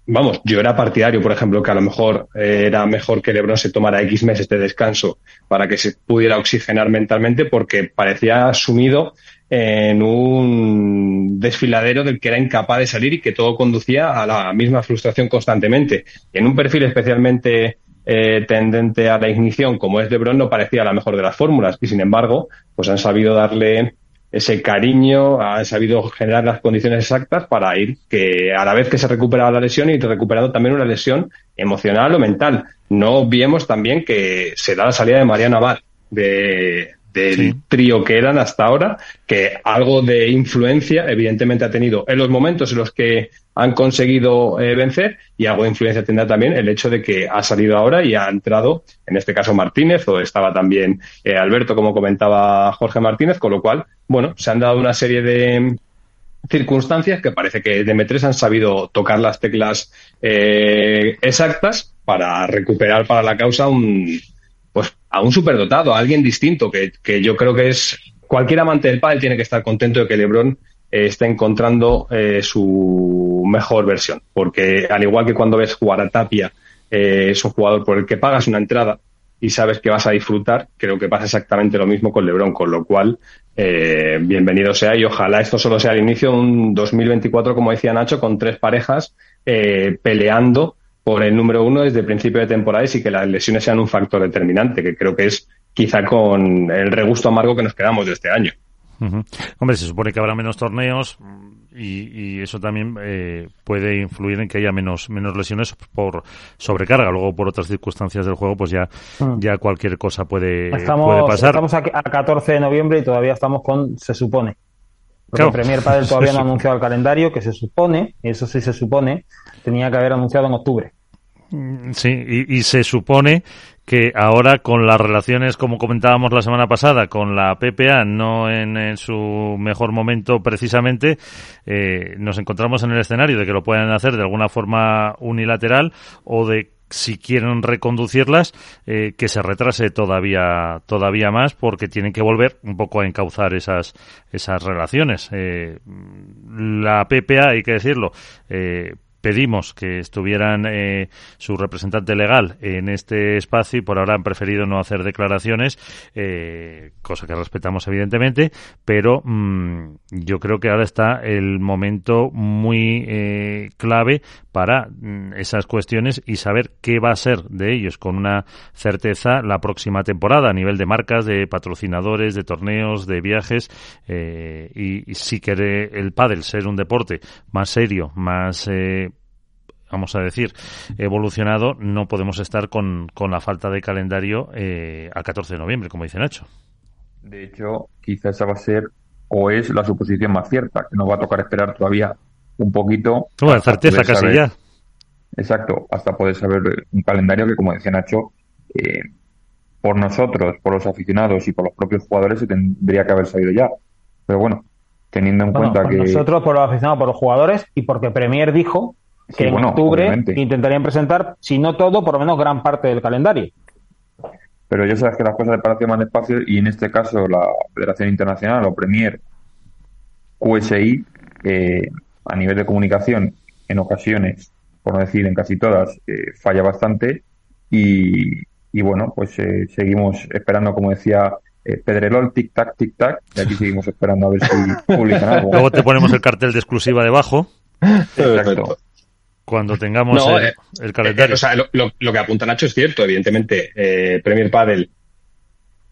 vamos, yo era partidario, por ejemplo, que a lo mejor eh, era mejor que LeBron se tomara X meses de descanso para que se pudiera oxigenar mentalmente porque parecía sumido en un desfiladero del que era incapaz de salir y que todo conducía a la misma frustración constantemente. en un perfil especialmente eh, tendente a la ignición como es LeBron no parecía la mejor de las fórmulas y sin embargo pues han sabido darle ese cariño, han sabido generar las condiciones exactas para ir que a la vez que se recupera la lesión y recuperado también una lesión emocional o mental. No olvidemos también que se da la salida de Mariana Bar de, del trío que eran hasta ahora, que algo de influencia evidentemente ha tenido en los momentos en los que han conseguido eh, vencer y algo de influencia tendrá también el hecho de que ha salido ahora y ha entrado, en este caso Martínez, o estaba también eh, Alberto, como comentaba Jorge Martínez, con lo cual, bueno, se han dado una serie de circunstancias que parece que DM3 han sabido tocar las teclas eh, exactas para recuperar para la causa un, a un superdotado, a alguien distinto, que, que yo creo que es cualquier amante del pádel tiene que estar contento de que LeBron eh, esté encontrando eh, su mejor versión, porque al igual que cuando ves jugar a Tapia, eh, es un jugador por el que pagas una entrada y sabes que vas a disfrutar, creo que pasa exactamente lo mismo con LeBron, con lo cual bienvenido sea y ojalá esto solo sea el inicio de un 2024, como decía Nacho, con tres parejas peleando por el número uno desde el principio de temporada y que las lesiones sean un factor determinante, que creo que es quizá con el regusto amargo que nos quedamos de este año. Hombre, se supone que habrá menos torneos y, eso también eh, puede influir en que haya menos menos lesiones por sobrecarga. Luego, por otras circunstancias del juego, pues ya, mm. ya cualquier cosa puede, estamos, pasar. Estamos a, 14 de noviembre y todavía estamos con se supone. Porque el Premier Padel todavía no ha anunciado el calendario, que se supone, y eso sí se supone, tenía que haber anunciado en octubre. Mm, sí, y, se supone que ahora con las relaciones, como comentábamos la semana pasada, con la PPA no en, su mejor momento precisamente, eh, nos encontramos en el escenario de que lo puedan hacer de alguna forma unilateral o de si quieren reconducirlas, eh, que se retrase todavía, todavía más, porque tienen que volver un poco a encauzar esas, esas relaciones. Eh, la PPA, hay que decirlo, eh, pedimos que estuvieran eh, su representante legal en este espacio y por ahora han preferido no hacer declaraciones, eh, cosa que respetamos evidentemente, pero mm, yo creo que ahora está el momento muy eh, clave para mm, esas cuestiones y saber qué va a ser de ellos con una certeza la próxima temporada a nivel de marcas, de patrocinadores, de torneos, de viajes y, si quiere el pádel ser un deporte más serio, más vamos a decir, evolucionado, no podemos estar con, con la falta de calendario eh, a 14 de noviembre, como dice Nacho. De hecho, quizás esa va a ser o es la suposición más cierta, que nos va a tocar esperar todavía un poquito. Bueno, certeza casi ya. Exacto, hasta poder saber un calendario que, como decía Nacho, eh, por nosotros, por los aficionados y por los propios jugadores se tendría que haber salido ya. Pero bueno, teniendo en cuenta por que. Nosotros, por los aficionados, por los jugadores y porque Premier dijo que en octubre intentarían presentar, si no todo, por lo menos gran parte del calendario. Pero ya sabes que las cosas le más despacio y en este caso la Federación Internacional o Premier QSI, eh, a nivel de comunicación, en ocasiones, por no decir en casi todas, eh, falla bastante y, bueno, pues eh, seguimos esperando, como decía Pedrerol, tic-tac, tic-tac, y aquí seguimos esperando a ver si publican algo. Luego te ponemos el cartel de exclusiva debajo. Exacto cuando tengamos el, eh, calendario. Eh, o sea, lo, que apunta Nacho es cierto, evidentemente. Eh, Premier Padel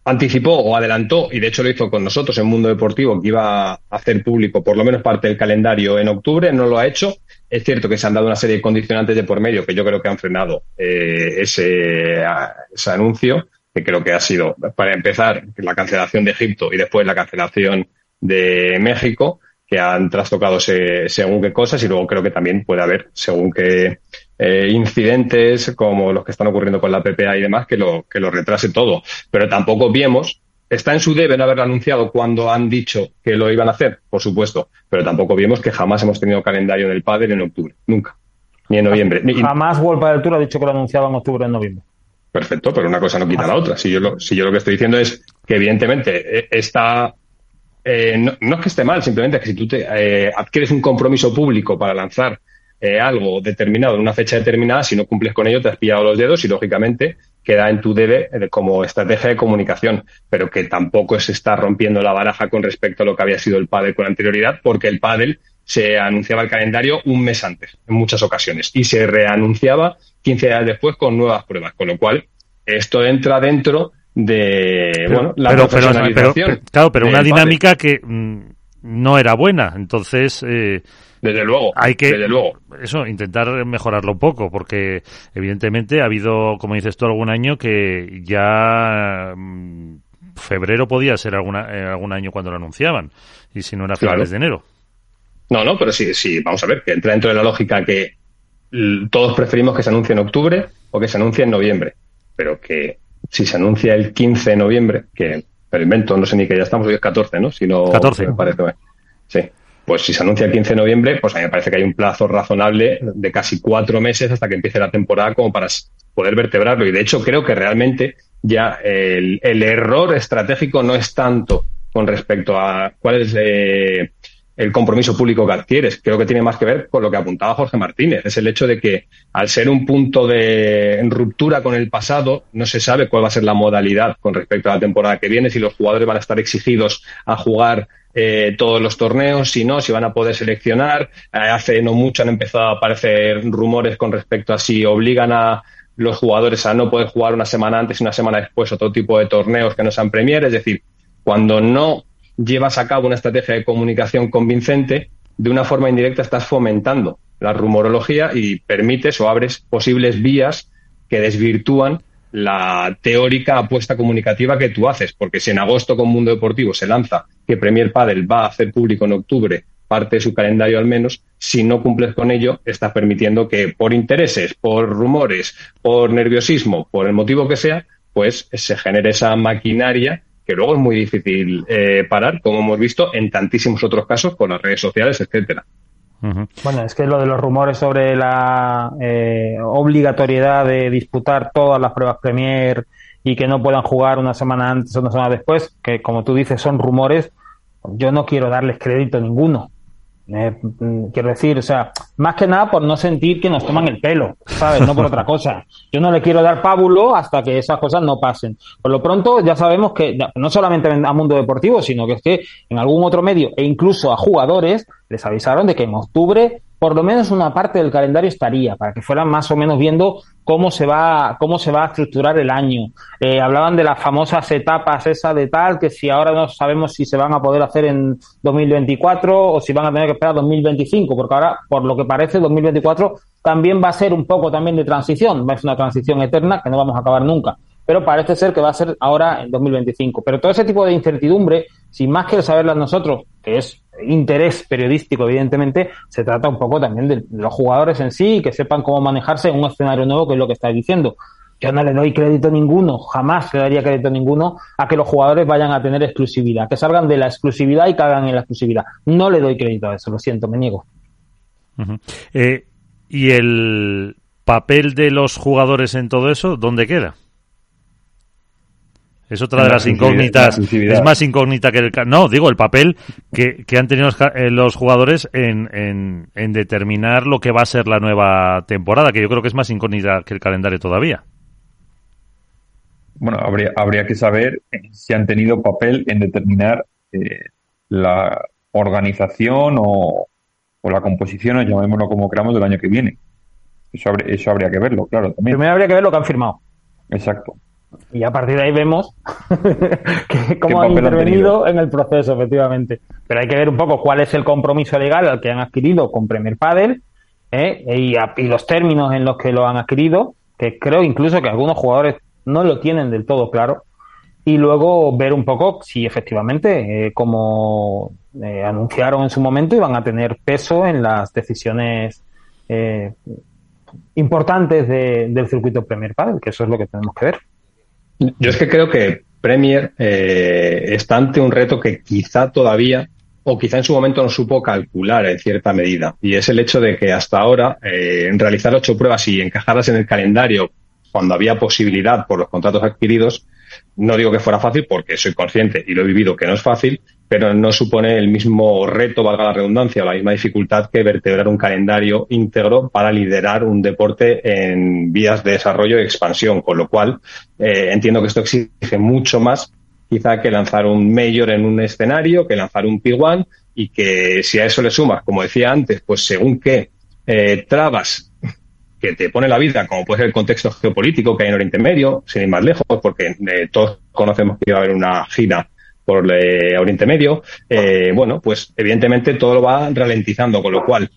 anticipó o adelantó, y de hecho lo hizo con nosotros en Mundo Deportivo, que iba a hacer público por lo menos parte del calendario en octubre, no lo ha hecho. Es cierto que se han dado una serie de condicionantes de por medio que yo creo que han frenado ese, ese anuncio, que creo que ha sido, para empezar, la cancelación de Egipto y después la cancelación de México que han trastocado según qué cosas y luego creo que también puede haber según qué eh, incidentes como los que están ocurriendo con la PPA y demás que lo, que lo retrase todo. Pero tampoco vemos, está en su deben haberlo anunciado cuando han dicho que lo iban a hacer, por supuesto, pero tampoco vimos que jamás hemos tenido calendario en el padre en octubre, nunca, ni en noviembre. Jamás World del Tour ha dicho que lo anunciaba en octubre o en noviembre. Perfecto, pero una cosa no quita la otra. Si yo, lo, si yo lo que estoy diciendo es que evidentemente eh, está eh, no, es que esté mal, simplemente que si tú te eh, adquieres un compromiso público para lanzar eh, algo determinado en una fecha determinada, si no cumples con ello te has pillado los dedos y lógicamente queda en tu debe como estrategia de comunicación, pero que tampoco se está rompiendo la baraja con respecto a lo que había sido el pádel con anterioridad, porque el pádel se anunciaba el calendario un mes antes, en muchas ocasiones, y se reanunciaba 15 días después con nuevas pruebas, con lo cual esto entra dentro de bueno, la pero, profesionalización. claro, pero una dinámica que mm, no era buena. Entonces, eh, desde luego, hay que desde luego. eso intentar mejorarlo un poco, porque evidentemente ha habido, como dices tú, algún año que ya mm, febrero podía ser alguna, eh, algún año cuando lo anunciaban y si no era finales de enero. No, no, pero sí, sí, vamos a ver, que entra dentro de la lógica que todos preferimos que se anuncie en octubre o que se anuncie en noviembre, pero que si se anuncia el 15 de noviembre, que el invento, no sé ni que ya estamos, hoy es 14, ¿no? Si no, 14. Me parece. Sí. Pues si se anuncia el 15 de noviembre, pues a mí me parece que hay un plazo razonable de casi cuatro meses hasta que empiece la temporada como para poder vertebrarlo. Y de hecho creo que realmente ya el, error estratégico no es tanto con respecto a cuál es eh, el compromiso público que adquieres. Creo que tiene más que ver con lo que apuntaba Jorge Martínez. Es el hecho de que al ser un punto de ruptura con el pasado, no se sabe cuál va a ser la modalidad con respecto a la temporada que viene, si los jugadores van a estar exigidos a jugar eh, todos los torneos, si no, si van a poder seleccionar. Eh, hace no mucho han empezado a aparecer rumores con respecto a si obligan a los jugadores a no poder jugar una semana antes y una semana después otro tipo de torneos que no sean Premier. Es decir, cuando no llevas a cabo una estrategia de comunicación convincente, de una forma indirecta estás fomentando la rumorología y permites o abres posibles vías que desvirtúan la teórica apuesta comunicativa que tú haces, porque si en agosto con Mundo Deportivo se lanza que Premier Padel va a hacer público en octubre parte de su calendario al menos, si no cumples con ello, estás permitiendo que por intereses, por rumores, por nerviosismo, por el motivo que sea, pues se genere esa maquinaria que luego es muy difícil eh, parar, como hemos visto en tantísimos otros casos con las redes sociales, etcétera. Bueno, es que lo de los rumores sobre la eh, obligatoriedad de disputar todas las pruebas Premier y que no puedan jugar una semana antes o una semana después, que como tú dices son rumores, yo no quiero darles crédito ninguno. Eh, mm, quiero decir, o sea, más que nada por no sentir que nos toman el pelo, ¿sabes? No por otra cosa. Yo no le quiero dar pábulo hasta que esas cosas no pasen. Por lo pronto, ya sabemos que no solamente a Mundo Deportivo, sino que es que en algún otro medio e incluso a jugadores les avisaron de que en octubre por lo menos una parte del calendario estaría, para que fueran más o menos viendo cómo se va, cómo se va a estructurar el año. Eh, hablaban de las famosas etapas esa de tal, que si ahora no sabemos si se van a poder hacer en 2024 o si van a tener que esperar 2025, porque ahora, por lo que parece, 2024 también va a ser un poco también de transición, va a ser una transición eterna que no vamos a acabar nunca pero parece ser que va a ser ahora en 2025. Pero todo ese tipo de incertidumbre, sin más que saberla nosotros, que es interés periodístico, evidentemente, se trata un poco también de los jugadores en sí, que sepan cómo manejarse en un escenario nuevo, que es lo que está diciendo. Yo no le doy crédito ninguno, jamás le daría crédito ninguno a que los jugadores vayan a tener exclusividad, que salgan de la exclusividad y caigan en la exclusividad. No le doy crédito a eso, lo siento, me niego. Eh, ¿Y el papel de los jugadores en todo eso, dónde queda? Es otra de las incógnitas. Es más incógnita que el. No, digo, el papel que, que han tenido los eh, jugadores en, en, en, determinar lo que va a ser la nueva temporada, que yo creo que es más incógnita que el calendario todavía. Bueno, habría, habría que saber si han tenido papel en determinar eh, la organización o, o, la composición, o llamémoslo como queramos, del año que viene. Eso, habría, eso habría que verlo, claro. También. Primero habría que ver lo que han firmado. Exacto. Y a partir de ahí vemos cómo han intervenido en el proceso, efectivamente. Pero hay que ver un poco cuál es el compromiso legal al que han adquirido con Premier Padel ¿eh? y, los términos en los que lo han adquirido, que creo incluso que algunos jugadores no lo tienen del todo claro. Y luego ver un poco si efectivamente, eh, como eh, anunciaron en su momento, iban a tener peso en las decisiones importantes del circuito Premier Padel, que eso es lo que tenemos que ver. Yo es que creo que Premier eh, está ante un reto que quizá todavía o quizá en su momento no supo calcular en cierta medida. Y es el hecho de que hasta ahora eh, realizar ocho pruebas y encajarlas en el calendario cuando había posibilidad por los contratos adquiridos, no digo que fuera fácil porque soy consciente y lo he vivido que no es fácil, pero no supone el mismo reto, valga la redundancia, o la misma dificultad que vertebrar un calendario íntegro para liderar un deporte en vías de desarrollo y expansión, con lo cual eh, entiendo que esto exige mucho más quizá que lanzar un mayor en un escenario, que lanzar un P1 y que si a eso le sumas, como decía antes, pues según qué eh, trabas que te pone la vida, como puede ser el contexto geopolítico que hay en Oriente Medio, sin ir más lejos, porque eh, todos conocemos que iba a haber una gira por Oriente Medio, eh, bueno, pues evidentemente todo lo va ralentizando, con lo cual,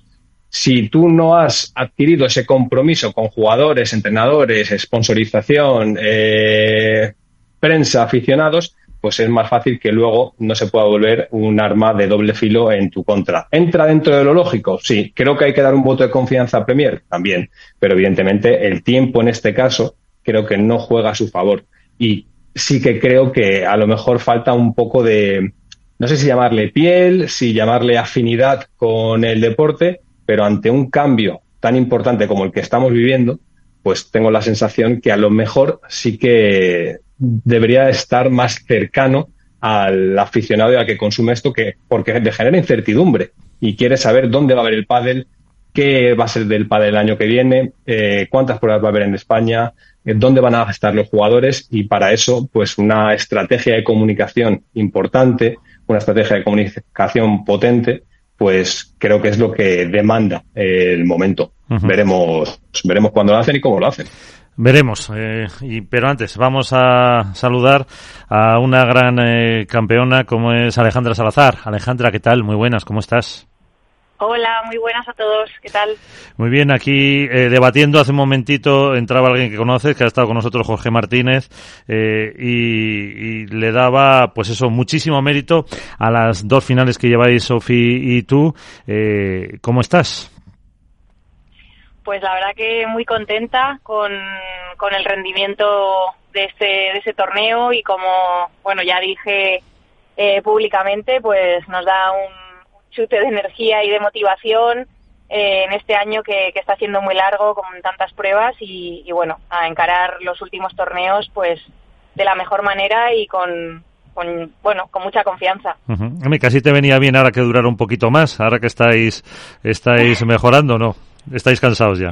si tú no has adquirido ese compromiso con jugadores, entrenadores, sponsorización, eh, prensa, aficionados, pues es más fácil que luego no se pueda volver un arma de doble filo en tu contra. ¿Entra dentro de lo lógico? Sí. ¿Creo que hay que dar un voto de confianza a Premier? También. Pero evidentemente el tiempo en este caso creo que no juega a su favor. Y sí que creo que a lo mejor falta un poco de, no sé si llamarle piel, si llamarle afinidad con el deporte, pero ante un cambio tan importante como el que estamos viviendo, pues tengo la sensación que a lo mejor sí que debería estar más cercano al aficionado y al que consume esto, que porque le genera incertidumbre y quiere saber dónde va a haber el pádel, qué va a ser del pádel el año que viene, eh, cuántas pruebas va a haber en España, eh, dónde van a estar los jugadores y para eso, pues una estrategia de comunicación importante, una estrategia de comunicación potente, pues creo que es lo que demanda el momento. Veremos, veremos cuándo lo hacen y cómo lo hacen. Veremos, eh, y, pero antes vamos a saludar a una gran eh, campeona como es Alejandra Salazar. Alejandra, ¿qué tal? Muy buenas, ¿cómo estás? Hola, muy buenas a todos. ¿Qué tal? Muy bien, aquí eh, debatiendo hace un momentito entraba alguien que conoces, que ha estado con nosotros, Jorge Martínez, eh, y, le daba, pues eso, muchísimo mérito a las dos finales que lleváis, Sofi y tú. Eh, ¿Cómo estás? Pues la verdad que muy contenta con, con el rendimiento de ese, de ese torneo y como, bueno, ya dije públicamente, pues nos da un chute de energía y de motivación eh, en este año que, está siendo muy largo con tantas pruebas y, bueno, a encarar los últimos torneos pues de la mejor manera y con, bueno, con mucha confianza. casi te venía bien ahora que durara un poquito más, ahora que estáis, estáis mejorando, ¿no? ¿Estáis cansados ya?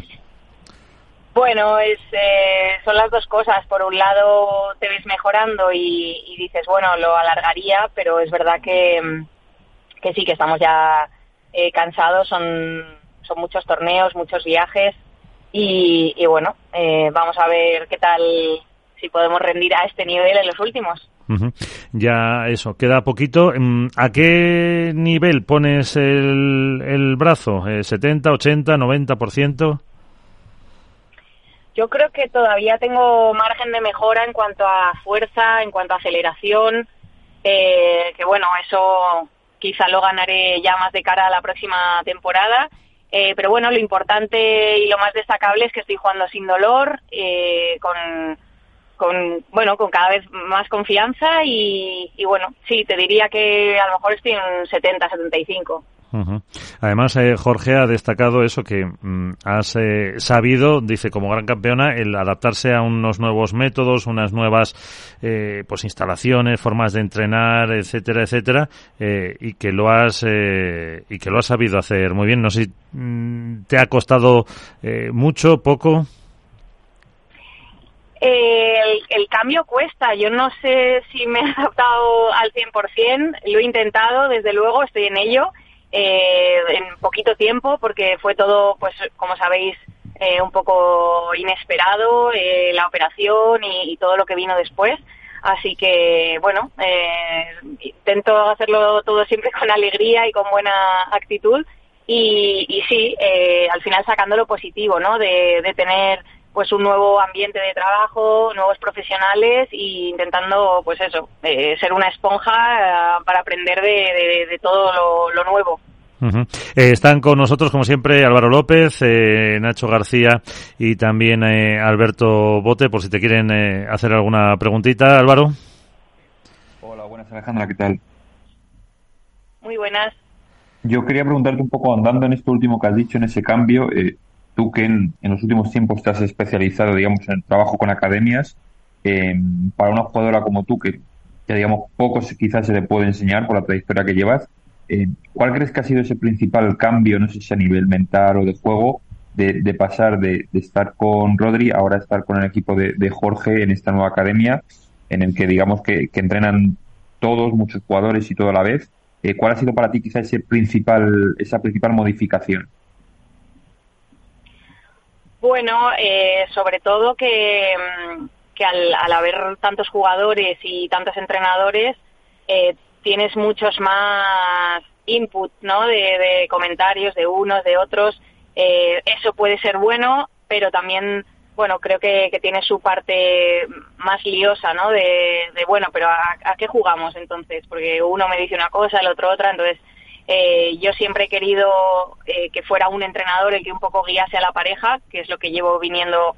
Bueno, es, eh, son las dos cosas. Por un lado, te ves mejorando y, y, dices, bueno, lo alargaría, pero es verdad que, que sí, que estamos ya eh, cansados, son, son muchos torneos, muchos viajes y, bueno, eh, vamos a ver qué tal, si podemos rendir a este nivel en los últimos. Ya eso, queda poquito. Mm, ¿A qué nivel pones el, el brazo? ¿70, 80, 90%? Yo creo que todavía tengo margen de mejora en cuanto a fuerza, en cuanto a aceleración, eh, que bueno, eso quizá lo ganaré ya más de cara a la próxima temporada. Eh, pero bueno, lo importante y lo más destacable es que estoy jugando sin dolor, eh, con, con, bueno, con cada vez más confianza y, y, bueno, sí, te diría que a lo mejor estoy en 70, 75. Además, eh, Jorge ha destacado eso que mm, has eh, sabido, dice como gran campeona, el adaptarse a unos nuevos métodos, unas nuevas eh, pues instalaciones, formas de entrenar, etcétera, etcétera, y que lo has y que lo has sabido hacer muy bien. No sé si mm, te ha costado mucho, poco. El, el, cambio cuesta. Yo no sé si me he adaptado al 100%. Lo he intentado, desde luego, estoy en ello eh, en poquito tiempo porque fue todo, pues como sabéis, eh, un poco inesperado, eh, la operación y, todo lo que vino después. Así que, bueno, eh, intento hacerlo todo siempre con alegría y con buena actitud. Y, y sí, al final sacando lo positivo, ¿no? De tener pues un nuevo ambiente de trabajo, nuevos profesionales e intentando, pues eso, eh, ser una esponja eh, para aprender de, todo lo, nuevo. Eh, están con nosotros, como siempre, Álvaro López, Nacho García y también Alberto Bote, por si te quieren hacer alguna preguntita. Álvaro. Hola, buenas Alejandra, ¿qué tal? Muy buenas. Yo quería preguntarte un poco, andando en esto último que has dicho, en ese cambio, tú que en, los últimos tiempos te has especializado, digamos, en el trabajo con academias, eh, para una jugadora como tú, que ya digamos poco quizás se le puede enseñar por la trayectoria que llevas, eh, ¿cuál crees que ha sido ese principal cambio, no sé si a nivel mental o de juego, de, pasar de, estar con Rodri ahora estar con el equipo de, Jorge en esta nueva academia, en el que digamos que, entrenan todos, muchos jugadores y todo a la vez? Eh, ¿Cuál ha sido para ti quizás ese principal, esa principal modificación? Bueno, eh, sobre todo que, mm, que al, al, haber tantos jugadores y tantos entrenadores, eh, tienes muchos más input, ¿no? De, comentarios de unos, de otros. Eh, eso puede ser bueno, pero también, bueno, creo que, que tiene su parte más liosa, ¿no? De, de bueno, pero ¿a, ¿a, qué jugamos entonces? Porque uno me dice una cosa, el otro otra, entonces eh, yo siempre he querido eh, que fuera un entrenador el que un poco guiase a la pareja, que es lo que llevo viniendo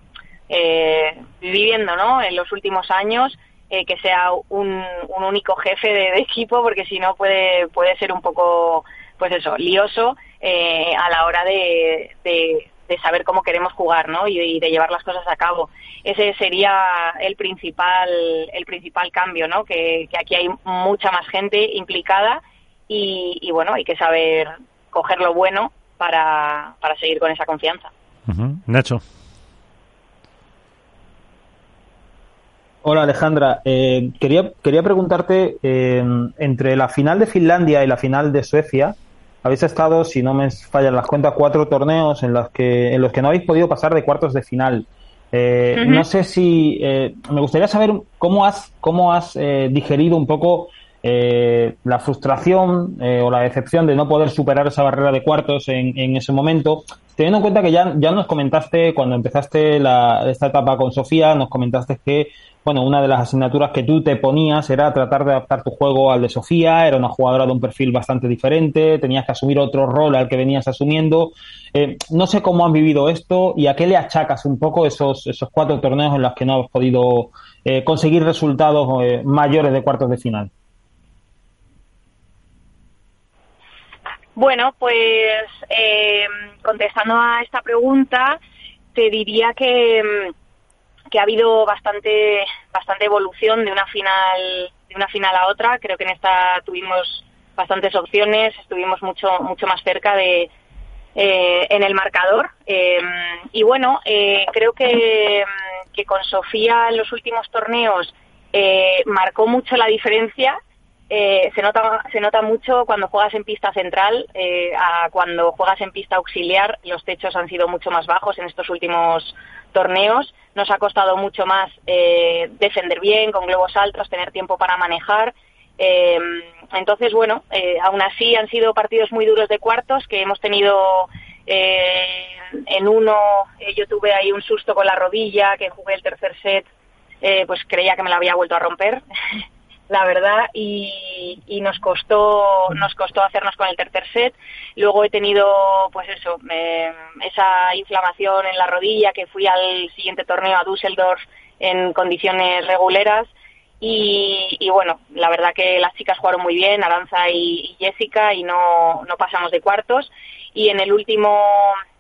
eh, viviendo ¿no? en los últimos años, eh, que sea un, un único jefe de, equipo, porque si no puede, puede ser un poco, pues eso, lioso eh, a la hora de, de, saber cómo queremos jugar ¿no? y, de llevar las cosas a cabo. Ese sería el principal, el principal cambio, ¿no? que aquí hay mucha más gente implicada y, bueno, hay que saber coger lo bueno para, para seguir con esa confianza. Nacho. Hola Alejandra, eh, quería, quería preguntarte, eh, entre la final de Finlandia y la final de Suecia, habéis estado, si no me fallan las cuentas, cuatro torneos en los que, en los que no habéis podido pasar de cuartos de final. Eh, no sé si eh, me gustaría saber cómo has, cómo has eh, digerido un poco la frustración o la decepción de no poder superar esa barrera de cuartos en, en, ese momento, teniendo en cuenta que ya, ya nos comentaste cuando empezaste la, esta etapa con Sofía, nos comentaste que bueno, una de las asignaturas que tú te ponías era tratar de adaptar tu juego al de Sofía, era una jugadora de un perfil bastante diferente, tenías que asumir otro rol al que venías asumiendo. Eh, no sé cómo han vivido esto y a qué le achacas un poco esos, esos cuatro torneos en los que no has podido eh, conseguir resultados eh, mayores de cuartos de final. Bueno, pues contestando a esta pregunta, te diría que que ha habido bastante bastante evolución de una final de una final a otra. Creo que en esta tuvimos bastantes opciones, estuvimos mucho mucho más cerca de eh, en el marcador eh, y bueno eh, creo que, que con Sofía en los últimos torneos marcó mucho la diferencia se nota se nota mucho cuando juegas en pista central a cuando juegas en pista auxiliar los techos han sido mucho más bajos en estos últimos torneos nos ha costado mucho más eh, defender bien, con globos altos, tener tiempo para manejar. Eh, entonces, bueno, eh, aún así han sido partidos muy duros de cuartos que hemos tenido en uno, yo tuve ahí un susto con la rodilla, que jugué el tercer set, pues creía que me la había vuelto a romper. la verdad, y, y, nos costó nos costó hacernos con el tercer set. Luego he tenido, pues eso, esa inflamación en la rodilla que fui al siguiente torneo a Düsseldorf en condiciones reguleras. Y, y, bueno, la verdad que las chicas jugaron muy bien, Aranza y, y Jessica, y no, no pasamos de cuartos y en el último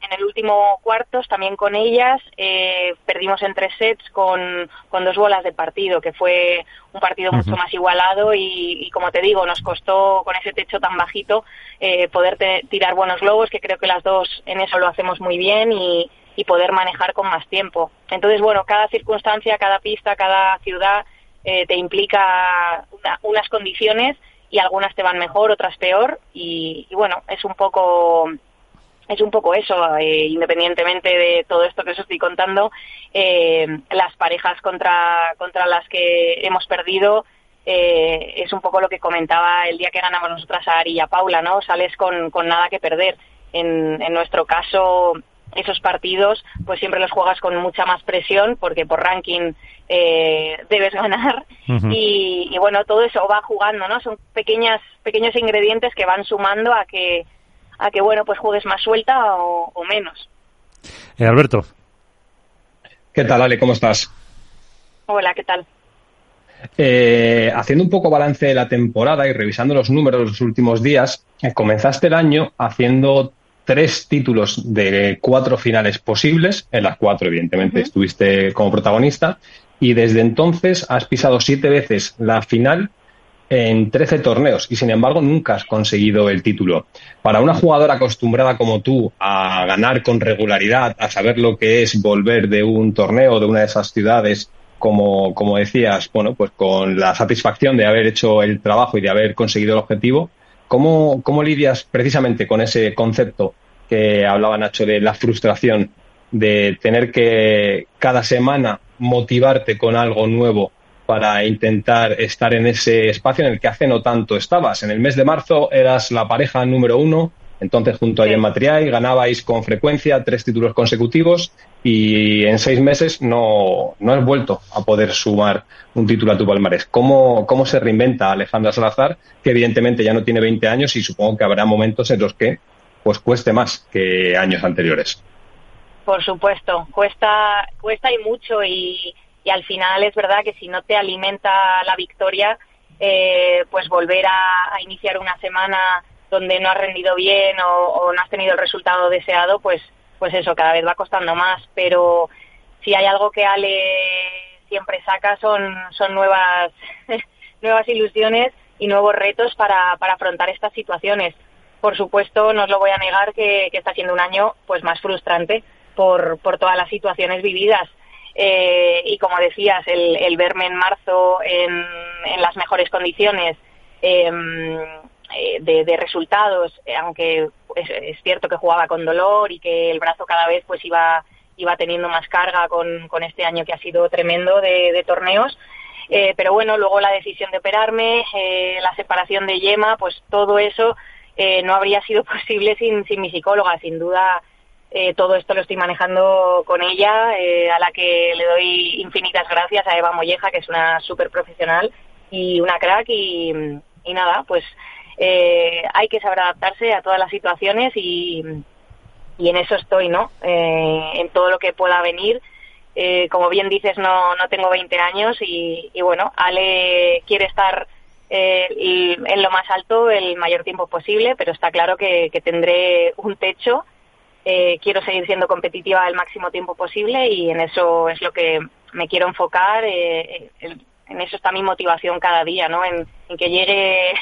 en el último cuartos también con ellas eh, perdimos en tres sets con, con, dos bolas de partido que fue un partido mucho más igualado y, como te digo nos costó con ese techo tan bajito eh, poder tirar buenos globos que creo que las dos en eso lo hacemos muy bien y, y poder manejar con más tiempo. Entonces bueno cada circunstancia cada pista cada ciudad eh, te implica unas condiciones y algunas te van mejor, otras peor y, bueno, es un poco es un poco eso, eh, independientemente de todo esto que os estoy contando, eh, las parejas contra, contra las que hemos perdido eh, es un poco lo que comentaba el día que ganamos nosotras a Ari y a Paula, ¿no? Sales con, con nada que perder. En, en nuestro caso, esos partidos, pues siempre los juegas con mucha más presión porque por ranking eh, debes ganar y, bueno, todo eso va jugando, ¿no? Son pequeñas, pequeños ingredientes que van sumando a que, a que bueno, pues juegues más suelta o, menos. Eh, Alberto. ¿Qué tal, Ale? ¿Cómo estás? Hola, ¿qué tal? Eh, haciendo un poco balance de la temporada y revisando los números de los últimos días, comenzaste el año haciendo tres títulos de cuatro finales posibles, en las cuatro, evidentemente, estuviste como protagonista, y desde entonces has pisado siete veces la final en 13 torneos y sin embargo nunca has conseguido el título. Para una jugadora acostumbrada como tú a ganar con regularidad, a saber lo que es volver de un torneo de una de esas ciudades, como, como decías, bueno, pues con la satisfacción de haber hecho el trabajo y de haber conseguido el objetivo, ¿Cómo, ¿Cómo lidias precisamente con ese concepto que hablaba Nacho de la frustración de tener que cada semana motivarte con algo nuevo para intentar estar en ese espacio en el que hace no tanto estabas. En el mes de marzo eras la pareja número uno, entonces junto a Jen Matriay ganabais con frecuencia tres títulos consecutivos y en seis meses no, no has vuelto a poder sumar un título a tu palmarés. ¿Cómo, ¿Cómo se reinventa Alejandra Salazar, que evidentemente ya no tiene 20 años y supongo que habrá momentos en los que pues cueste más que años anteriores? Por supuesto, cuesta, cuesta y mucho y, y al final es verdad que si no te alimenta la victoria, eh, pues volver a, a, iniciar una semana donde no has rendido bien o, o no has tenido el resultado deseado, pues pues eso, cada vez va costando más, pero si hay algo que Ale siempre saca son, son nuevas, nuevas ilusiones y nuevos retos para, para afrontar estas situaciones. Por supuesto, no os lo voy a negar que, está siendo un año pues más frustrante por, por todas las situaciones vividas. Eh, y como decías, el, el verme en marzo en, en las mejores condiciones, eh, de, resultados, aunque es, cierto que jugaba con dolor y que el brazo cada vez pues iba iba teniendo más carga con, con este año que ha sido tremendo de, torneos. pero bueno, luego la decisión de operarme, la separación de Yema, pues todo eso no habría sido posible sin, sin mi psicóloga. Sin duda, eh, todo esto lo estoy manejando con ella, eh, a la que le doy infinitas gracias a Eva Molleja, que es una súper profesional y una crack. Y, nada, pues eh, hay que saber adaptarse a todas las situaciones y, y en eso estoy, ¿no? en todo lo que pueda venir. como bien dices, no, no tengo 20 años y, bueno, Ale quiere estar en lo más alto el mayor tiempo posible, pero está claro que tendré un techo eh, quiero seguir siendo competitiva el máximo tiempo posible y en eso es lo que me quiero enfocar. Eh, en eso está mi motivación cada día, ¿no? En, que llegue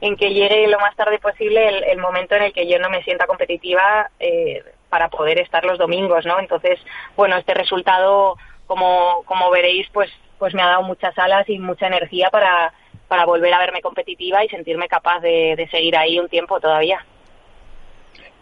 en que llegue lo más tarde posible el, momento en el que yo no me sienta competitiva eh, para poder estar los domingos, ¿no? Entonces, bueno, este resultado, como, como veréis, pues, pues me ha dado muchas alas y mucha energía para, para volver a verme competitiva y sentirme capaz de seguir ahí un tiempo todavía.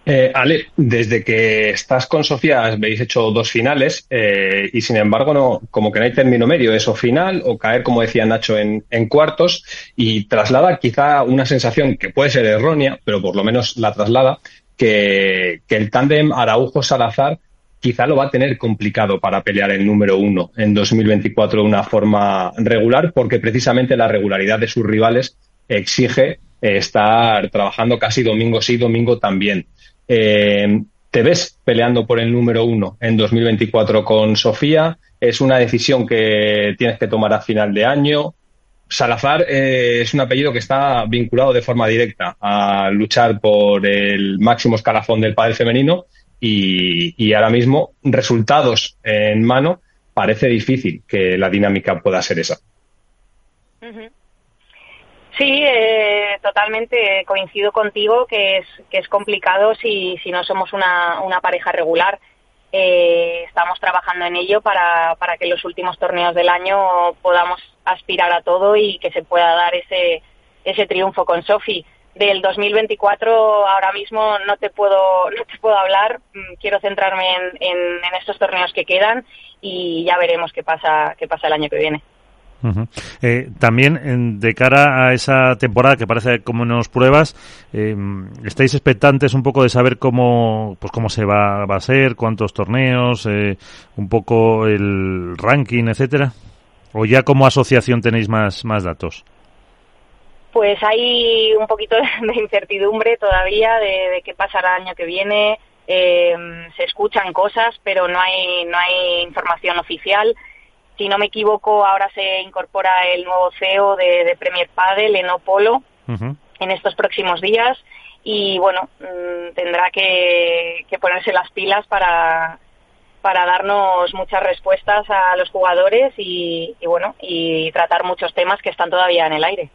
Eh, Ale, desde que estás con Sofía habéis hecho dos finales eh, y sin embargo no, como que no hay término medio, eso final o caer, como decía Nacho, en, cuartos y traslada quizá una sensación que puede ser errónea, pero por lo menos la traslada, que, el tándem Araujo-Salazar quizá lo va a tener complicado para pelear el número uno en 2024 de una forma regular, porque precisamente la regularidad de sus rivales exige eh, estar trabajando casi domingo sí, domingo también. Eh, ¿Te ves peleando por el número uno en 2024 con Sofía? ¿Es una decisión que tienes que tomar a final de año? Salazar eh, es un apellido que está vinculado de forma directa a luchar por el máximo escalafón del padre femenino y, ahora mismo resultados en mano parece difícil que la dinámica pueda ser esa. Sí, eh, totalmente coincido contigo que es, que es complicado si, si no somos una, una pareja regular. Eh, estamos trabajando en ello para, para que los últimos torneos del año podamos aspirar a todo y que se pueda dar ese, ese triunfo con Sofi. Del 2024 ahora mismo no te puedo, no te puedo hablar, mm, quiero centrarme en, en, en estos torneos que quedan y ya veremos qué pasa, qué pasa el año que viene. Eh, también de cara a esa temporada que parece como unos pruebas, eh, ¿estáis expectantes un poco de saber cómo, pues cómo se va, a ser, cuántos torneos, eh, un poco el ranking, etcétera? ¿O ya como asociación tenéis más, más datos? Pues hay un poquito de incertidumbre todavía de, de qué pasará el año que viene. se escuchan cosas, pero no hay, no hay información oficial. Si no me equivoco, ahora se incorpora el nuevo CEO de, Premier Padel, en Polo, en estos próximos días. Y bueno, mm, tendrá que, ponerse las pilas para, para darnos muchas respuestas a los jugadores y, bueno y tratar muchos temas que están todavía en el aire.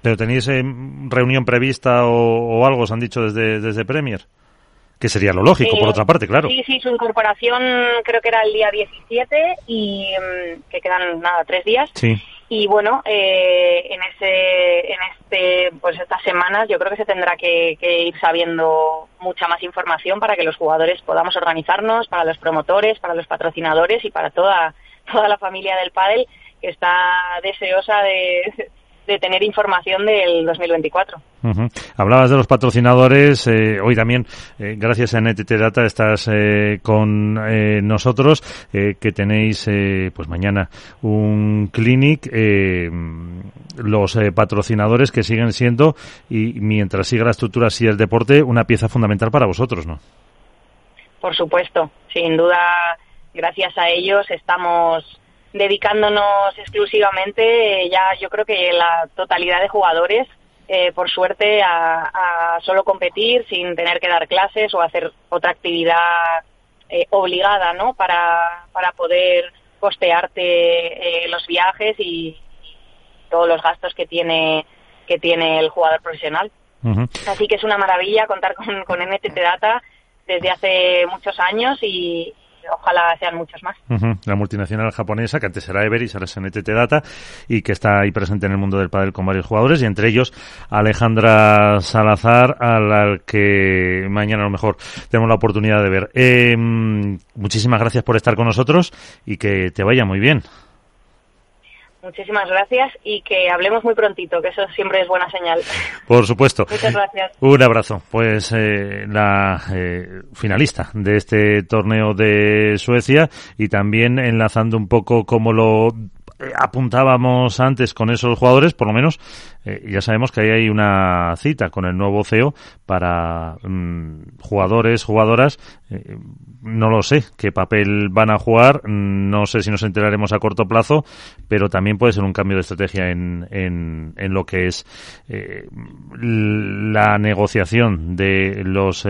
¿Pero tenéis eh, reunión prevista o, o, algo? ¿Os han dicho desde, desde Premier? Que sería lo lógico, por otra parte, claro. Sí, sí, su incorporación creo que era el día 17 y mm, que quedan nada, tres días. Sí. Y bueno, eh, en ese, en este, pues estas semanas yo creo que se tendrá que, ir sabiendo mucha más información para que los jugadores podamos organizarnos, para los promotores, para los patrocinadores y para toda, toda la familia del pádel que está deseosa de, de tener información del 2024. Hablabas de los patrocinadores. Eh, hoy también, eh, gracias a NTT Data, estás eh, con nosotros, que tenéis pues mañana un clinic. los patrocinadores que siguen siendo, y mientras siga la estructura así el deporte, una pieza fundamental para vosotros, ¿no? Por supuesto, sin duda, gracias a ellos estamos dedicándonos exclusivamente, ya yo creo que la totalidad de jugadores, eh, por suerte, a, solo competir sin tener que dar clases o hacer otra actividad eh, obligada, ¿no? Para, para poder costearte eh, los viajes y, todos los gastos que tiene que tiene el jugador profesional. Así que es una maravilla contar con, con NTT Data desde hace muchos años y, ojalá sean muchos más. La multinacional japonesa, que antes era Everis, ahora es NTT Data, y que está ahí presente en el mundo del pádel con varios jugadores, y entre ellos Alejandra Salazar, al, que mañana a lo mejor tenemos la oportunidad de ver. Eh, muchísimas gracias por estar con nosotros y que te vaya muy bien. Muchísimas gracias y que hablemos muy prontito, que eso siempre es buena señal. Por supuesto. Muchas gracias. Un abrazo. Pues eh, la eh, finalista de este torneo de Suecia y también enlazando un poco como lo apuntábamos antes con esos jugadores, por lo menos eh, ya sabemos que ahí hay una cita con el nuevo CEO para mm, jugadores, jugadoras. Eh, no lo sé qué papel van a jugar, no sé si nos enteraremos a corto plazo, pero también puede ser un cambio de estrategia en, en, en lo que es la negociación de los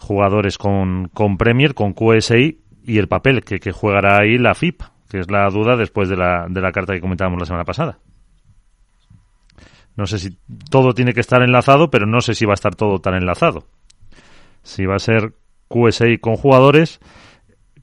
jugadores con, con Premier, con QSI y el papel que, que jugará ahí la FIP que es la duda después de la, de la carta que comentábamos la semana pasada. No sé si todo tiene que estar enlazado, pero no sé si va a estar todo tan enlazado. Si va a ser QSI con jugadores,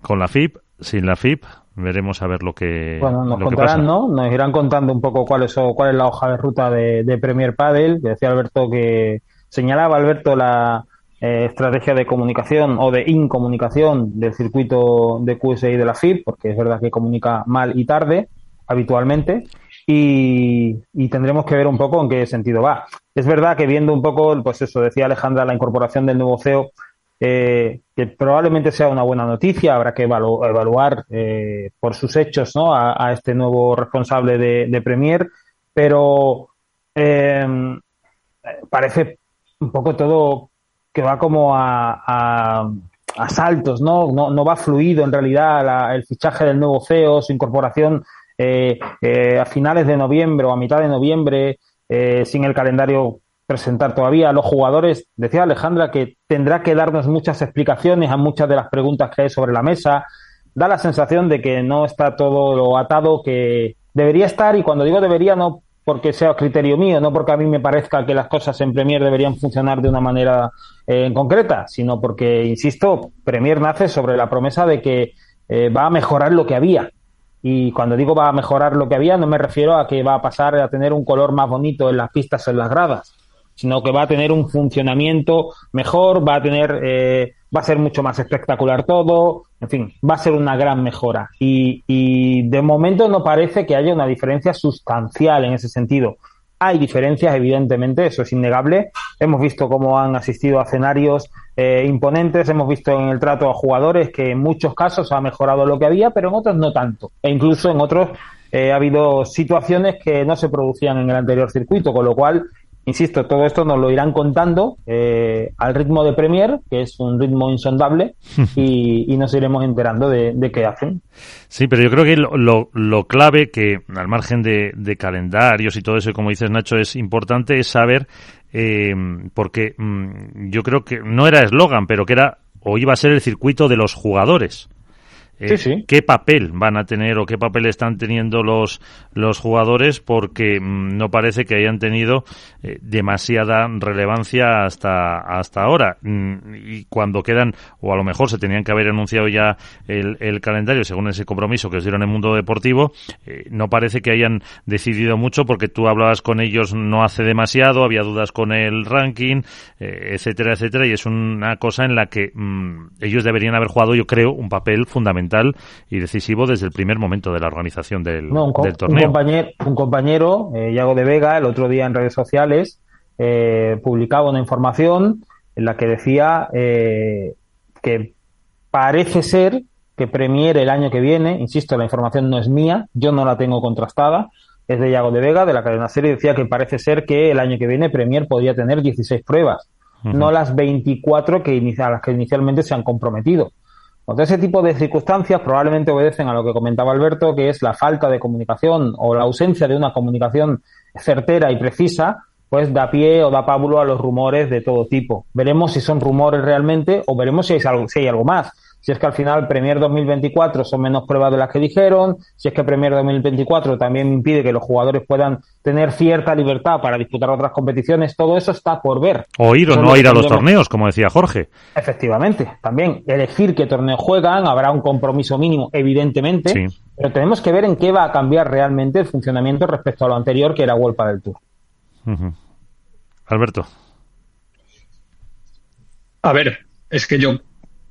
con la FIP, sin la FIP, veremos a ver lo que bueno nos contarán no nos irán contando un poco cuál es cuál es la hoja de ruta de, de Premier Padel decía Alberto que señalaba Alberto la eh, estrategia de comunicación o de incomunicación del circuito de QSI de la FIP, porque es verdad que comunica mal y tarde habitualmente, y, tendremos que ver un poco en qué sentido va. Es verdad que viendo un poco, pues eso, decía Alejandra, la incorporación del nuevo CEO, eh, que probablemente sea una buena noticia, habrá que evaluar eh, por sus hechos a, este nuevo responsable de Premier, pero parece un poco todo que va como a, a, saltos, ¿no? ¿no? ¿no? va fluido en realidad el fichaje del nuevo CEO, su incorporación eh, eh, a finales de noviembre o a mitad de noviembre, eh, sin el calendario presentar todavía. Los jugadores, decía Alejandra, que tendrá que darnos muchas explicaciones a muchas de las preguntas que hay sobre la mesa. Da la sensación de que no está todo lo atado que debería estar y cuando digo debería no porque sea criterio mío, no porque a mí me parezca que las cosas en Premier deberían funcionar de una manera eh, en concreta, sino porque, insisto, Premier nace sobre la promesa de que eh, va a mejorar lo que había. Y cuando digo va a mejorar lo que había, no me refiero a que va a pasar a tener un color más bonito en las pistas en las gradas, sino que va a tener un funcionamiento mejor, va a tener, eh, va a ser mucho más espectacular todo, en fin, va a ser una gran mejora. Y, de momento no parece que haya una diferencia sustancial en ese sentido. Hay diferencias, evidentemente, eso es innegable. Hemos visto cómo han asistido a escenarios eh, imponentes, hemos visto en el trato a jugadores que en muchos casos ha mejorado lo que había, pero en otros no tanto. E incluso en otros eh, ha habido situaciones que no se producían en el anterior circuito, con lo cual Insisto, todo esto nos lo irán contando eh, al ritmo de Premier, que es un ritmo insondable, y, nos iremos enterando de, qué hacen. Sí, pero yo creo que lo, lo, clave, que al margen de, calendarios y todo eso, como dices Nacho, es importante, es saber, eh, porque mm, yo creo que no era eslogan, pero que era o iba a ser el circuito de los jugadores. Eh, qué papel van a tener o qué papel están teniendo los, los jugadores porque mm, no parece que hayan tenido eh, demasiada relevancia hasta, hasta ahora. Mm, y cuando quedan, o a lo mejor se tenían que haber anunciado ya el, el calendario según ese compromiso que os dieron en el mundo deportivo, eh, no parece que hayan decidido mucho porque tú hablabas con ellos no hace demasiado, había dudas con el ranking, etcétera, etcétera, y es una cosa en la que mm, ellos deberían haber jugado, yo creo, un papel fundamental y decisivo desde el primer momento de la organización del, torneo. Un compañero, un compañero eh, Yago de Vega, el otro día en redes sociales, eh, publicaba una información en la que decía eh, que parece ser que Premier el año que viene, insisto, la información no es mía, yo no la tengo contrastada, es de Yago de Vega, de la cadena serie, decía que parece ser que el año que viene Premier podría tener 16 pruebas, no las 24 que a las que inicialmente se han comprometido. Entonces, ese tipo de circunstancias probablemente obedecen a lo que comentaba Alberto, que es la falta de comunicación o la ausencia de una comunicación certera y precisa, pues da pie o da pábulo a los rumores de todo tipo. Veremos si son rumores realmente o veremos si hay algo, si hay algo más. Si es que al final Premier 2024 son menos pruebas de las que dijeron, si es que Premier 2024 también impide que los jugadores puedan tener cierta libertad para disputar otras competiciones, todo eso está por ver. O ir o no ir a los torneos, como decía Jorge. Efectivamente, también elegir qué torneo juegan, habrá un compromiso mínimo, evidentemente, pero tenemos que ver en qué va a cambiar realmente el funcionamiento respecto a lo anterior, que era World del Tour. Alberto. A ver, es que yo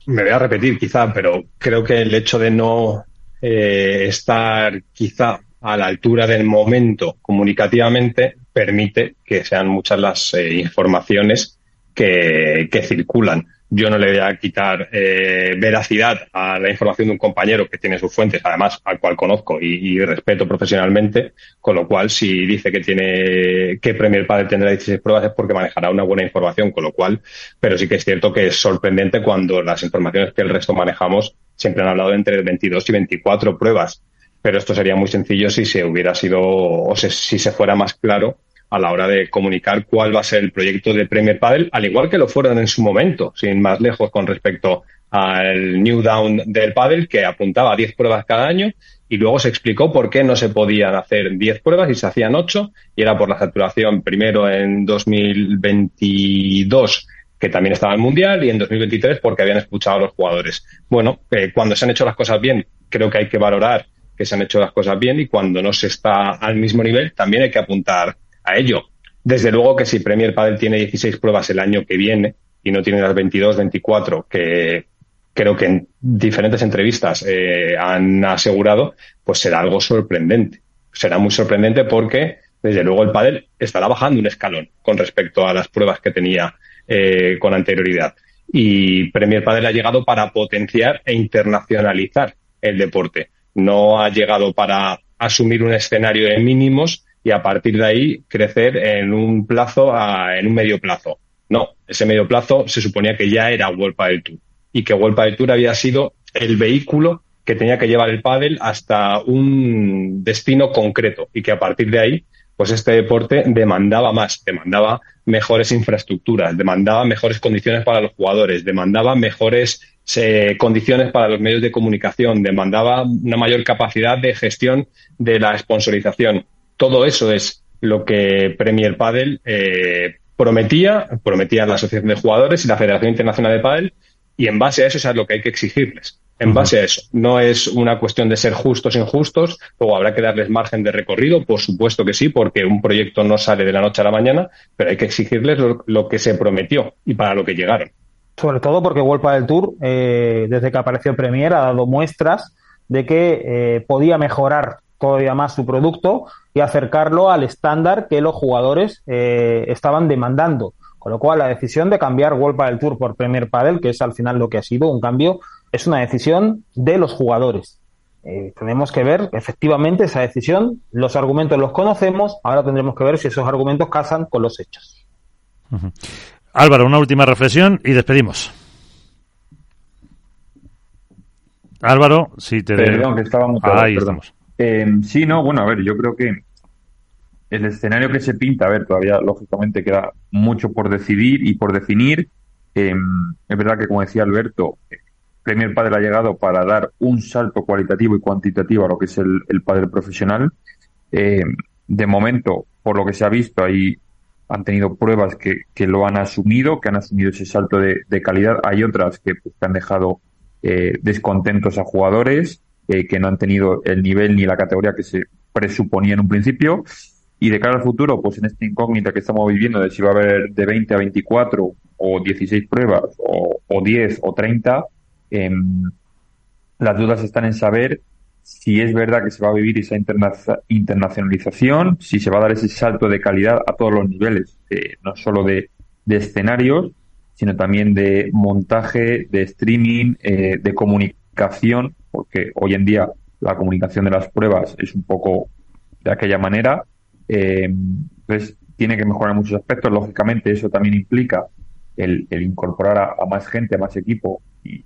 me voy a repetir quizá, pero creo que el hecho de no eh, estar quizá a la altura del momento comunicativamente permite que sean muchas las eh, informaciones que, que circulan yo no le voy a quitar eh, veracidad a la información de un compañero que tiene sus fuentes, además al cual conozco y, respeto profesionalmente, con lo cual si dice que tiene que Premier Padre tendrá 16 pruebas es porque manejará una buena información, con lo cual, pero sí que es cierto que es sorprendente cuando las informaciones que el resto manejamos siempre han hablado entre 22 y 24 pruebas, pero esto sería muy sencillo si se hubiera sido o si se fuera más claro a la hora de comunicar cuál va a ser el proyecto de Premier Padel, al igual que lo fueron en su momento, sin más lejos con respecto al New Down del Padel, que apuntaba a 10 pruebas cada año, y luego se explicó por qué no se podían hacer 10 pruebas y se hacían 8, y era por la saturación primero en 2022 que también estaba el Mundial, y en 2023 porque habían escuchado a los jugadores. Bueno, eh, cuando se han hecho las cosas bien, creo que hay que valorar que se han hecho las cosas bien y cuando no se está al mismo nivel, también hay que apuntar a ello. Desde luego que si Premier Padel tiene 16 pruebas el año que viene y no tiene las 22, 24 que creo que en diferentes entrevistas eh, han asegurado, pues será algo sorprendente. Será muy sorprendente porque, desde luego, el pádel estará bajando un escalón con respecto a las pruebas que tenía eh, con anterioridad. Y Premier Padel ha llegado para potenciar e internacionalizar el deporte. No ha llegado para asumir un escenario de mínimos y a partir de ahí crecer en un plazo, a, en un medio plazo. No, ese medio plazo se suponía que ya era World Padel Tour y que World Padel Tour había sido el vehículo que tenía que llevar el pádel hasta un destino concreto y que a partir de ahí pues este deporte demandaba más, demandaba mejores infraestructuras, demandaba mejores condiciones para los jugadores, demandaba mejores eh, condiciones para los medios de comunicación, demandaba una mayor capacidad de gestión de la sponsorización todo eso es lo que Premier Padel eh, prometía, prometía la Asociación de Jugadores y la Federación Internacional de Padel, y en base a eso es lo que hay que exigirles. En base a eso. No es una cuestión de ser justos o injustos, luego habrá que darles margen de recorrido, por supuesto que sí, porque un proyecto no sale de la noche a la mañana, pero hay que exigirles lo, que se prometió y para lo que llegaron. Sobre todo porque World del Tour, eh, desde que apareció Premier, ha dado muestras de que eh, podía mejorar todavía más su producto y acercarlo al estándar que los jugadores eh, estaban demandando. Con lo cual, la decisión de cambiar World del Tour por Premier Padel, que es al final lo que ha sido un cambio, es una decisión de los jugadores. Eh, tenemos que ver efectivamente esa decisión. Los argumentos los conocemos, ahora tendremos que ver si esos argumentos casan con los hechos. Álvaro, una última reflexión y despedimos. Álvaro, si te. Perdón, que estábamos. Ahí estamos. Eh, sí, no, bueno, a ver, yo creo que el escenario que se pinta, a ver, todavía lógicamente queda mucho por decidir y por definir. Em, es verdad que, como decía Alberto, Premier Padre ha llegado para dar un salto cualitativo y cuantitativo a lo que es el, el padre profesional. Em, de momento, por lo que se ha visto, ahí han tenido pruebas que, que lo han asumido, que han asumido ese salto de, calidad. Hay otras que, pues, que han dejado eh, descontentos a jugadores. Eh, que no han tenido el nivel ni la categoría que se presuponía en un principio. Y de cara al futuro, pues en esta incógnita que estamos viviendo de si va a haber de 20 a 24 o 16 pruebas o, o 10 o 30, em, las dudas están en saber si es verdad que se va a vivir esa internacionalización, si se va a dar ese salto de calidad a todos los niveles, eh, no solo de, de, escenarios, sino también de montaje, de streaming, eh, de comunicación porque hoy en día la comunicación de las pruebas es un poco de aquella manera. Eh, entonces, tiene que mejorar en muchos aspectos. Lógicamente, eso también implica el, incorporar a, más gente, a más equipo y,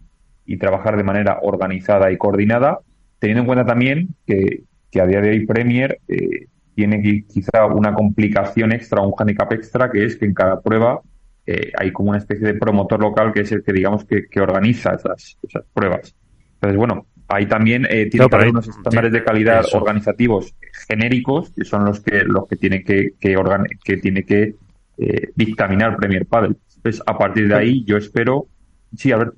trabajar de manera organizada y coordinada, teniendo en cuenta también que, a día de hoy Premier eh, tiene quizá una complicación extra, un handicap extra, que es que en cada prueba eh, hay como una especie de promotor local que es el que digamos que, organiza esas pruebas. Entonces, bueno, ahí también eh, tiene que haber unos estándares de calidad organizativos genéricos que son los que los que tiene que que, que tiene que eh, dictaminar Premier Padel. Entonces, a partir de ahí, yo espero. Sí, a ver.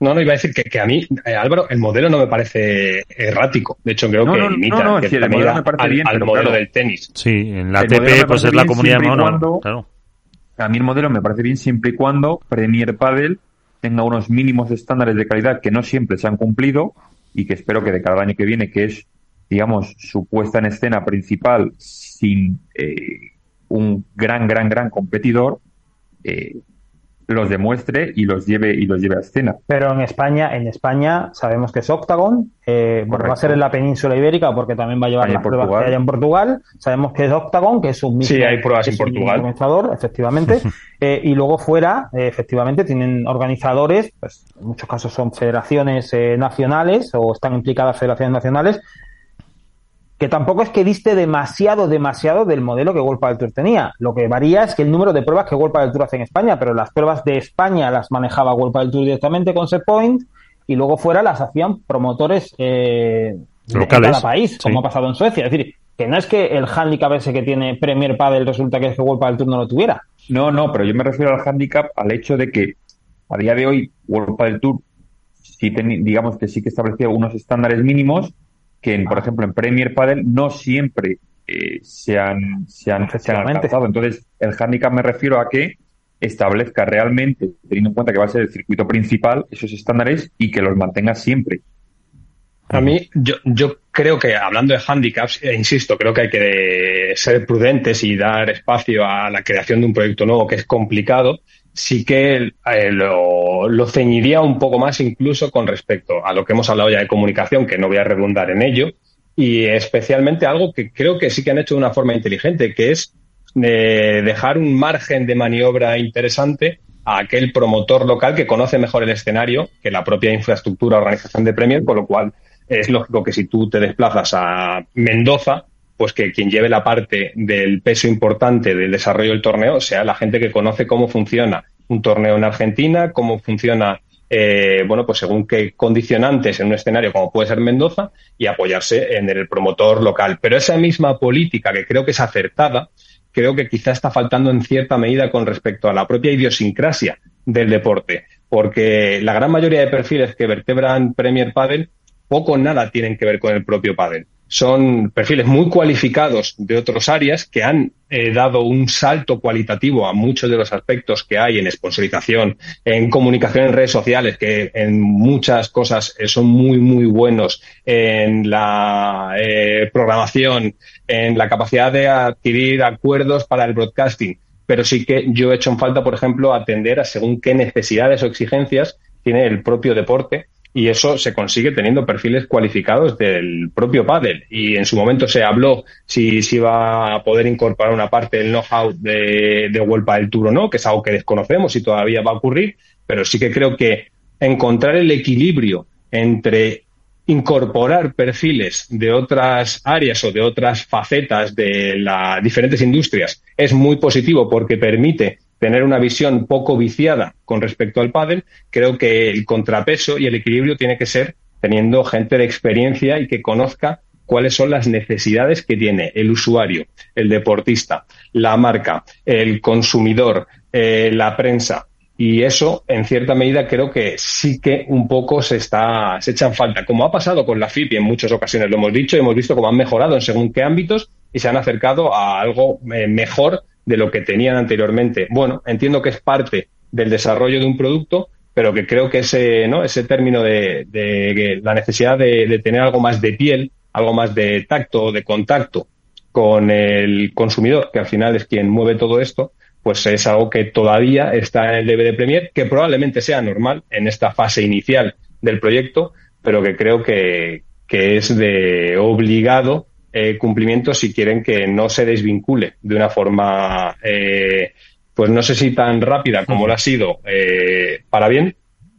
No, no, iba a decir que, que a mí, eh, Álvaro, el modelo no me parece errático. De hecho, creo que no, imita no, el modelo me parece al, bien, al modelo del tenis. Sí, en la ATP pues es la comunidad de. Claro. A mí el modelo me parece bien siempre y cuando Premier Padel tenga unos mínimos estándares de calidad que no siempre se han cumplido y que espero que de cada año que viene, que es, digamos, su puesta en escena principal sin eh, un gran, gran, gran competidor, eh, los demuestre y los lleve y los lleve a escena. Pero en España, en España sabemos que es Octagon, eh, va a ser en la península ibérica porque también va a llevar las pruebas que hay en Portugal. Sabemos que es Octagon, que es un mismo. Sí, hay pruebas en Portugal. efectivamente. eh, y luego fuera, eh, efectivamente, tienen organizadores, pues en muchos casos son federaciones eh, nacionales o están implicadas federaciones nacionales que tampoco es que diste demasiado, demasiado del modelo que World del Tour tenía. Lo que varía es que el número de pruebas que World del Tour hace en España, pero las pruebas de España las manejaba World del Tour directamente con Setpoint y luego fuera las hacían promotores eh, de cada país, como ha pasado en Suecia. Es decir, que no es que el handicap ese que tiene Premier Padel resulta que es que World del Tour no lo tuviera. No, no, pero yo me refiero al handicap al hecho de que a día de hoy World del Tour sí digamos que sí que establecía unos estándares mínimos que, por ah. ejemplo, en Premier Padel no siempre eh, se han, se han, se han alcanzado. Entonces, el handicap me refiero a que establezca realmente, teniendo en cuenta que va a ser el circuito principal, esos estándares y que los mantenga siempre. A mí, yo, yo creo que hablando de handicaps, eh, insisto, creo que hay que ser prudentes y dar espacio a la creación de un proyecto nuevo que es complicado. Sí que eh, lo, ceñiría un poco más incluso con respecto a lo que hemos hablado ya de comunicación, que no voy a redundar en ello, y especialmente algo que creo que sí que han hecho de una forma inteligente, que es eh, dejar un margen de maniobra interesante a aquel promotor local que conoce mejor el escenario que la propia infraestructura organización de Premier, con lo cual es lógico que si tú te desplazas a Mendoza, pues que quien lleve la parte del peso importante del desarrollo del torneo sea la gente que conoce cómo funciona un torneo en Argentina, cómo funciona, eh, bueno, pues según qué condicionantes en un escenario como puede ser Mendoza y apoyarse en el promotor local. Pero esa misma política que creo que es acertada, creo que quizá está faltando en cierta medida con respecto a la propia idiosincrasia del deporte, porque la gran mayoría de perfiles que vertebran Premier Padel poco o nada tienen que ver con el propio Padel son perfiles muy cualificados de otras áreas que han eh, dado un salto cualitativo a muchos de los aspectos que hay en sponsorización, en comunicación en redes sociales, que en muchas cosas eh, son muy, muy buenos, en la eh, programación, en la capacidad de adquirir acuerdos para el broadcasting. Pero sí que yo he hecho en falta, por ejemplo, atender a según qué necesidades o exigencias tiene el propio deporte y eso se consigue teniendo perfiles cualificados del propio pádel. Y en su momento se habló si iba a poder incorporar una parte del know-how de, de World del Tour o no, que es algo que desconocemos y todavía va a ocurrir, pero sí que creo que encontrar el equilibrio entre incorporar perfiles de otras áreas o de otras facetas de las diferentes industrias es muy positivo porque permite tener una visión poco viciada con respecto al pádel, creo que el contrapeso y el equilibrio tiene que ser teniendo gente de experiencia y que conozca cuáles son las necesidades que tiene el usuario, el deportista, la marca, el consumidor, eh, la prensa. Y eso, en cierta medida, creo que sí que un poco se está, se echan falta. Como ha pasado con la FIP y en muchas ocasiones lo hemos dicho, hemos visto cómo han mejorado en según qué ámbitos y se han acercado a algo eh, mejor de lo que tenían anteriormente. Bueno, entiendo que es parte del desarrollo de un producto, pero que creo que ese, ¿no? ese término de, la necesidad de, tener algo más de piel, algo más de tacto, de contacto con el consumidor, que al final es quien mueve todo esto, pues es algo que todavía está en el DVD Premier, que probablemente sea normal en esta fase inicial del proyecto, pero que creo que, que es de obligado eh, cumplimiento si quieren que no se desvincule de una forma, eh, pues no sé si tan rápida como lo ha sido eh, para bien,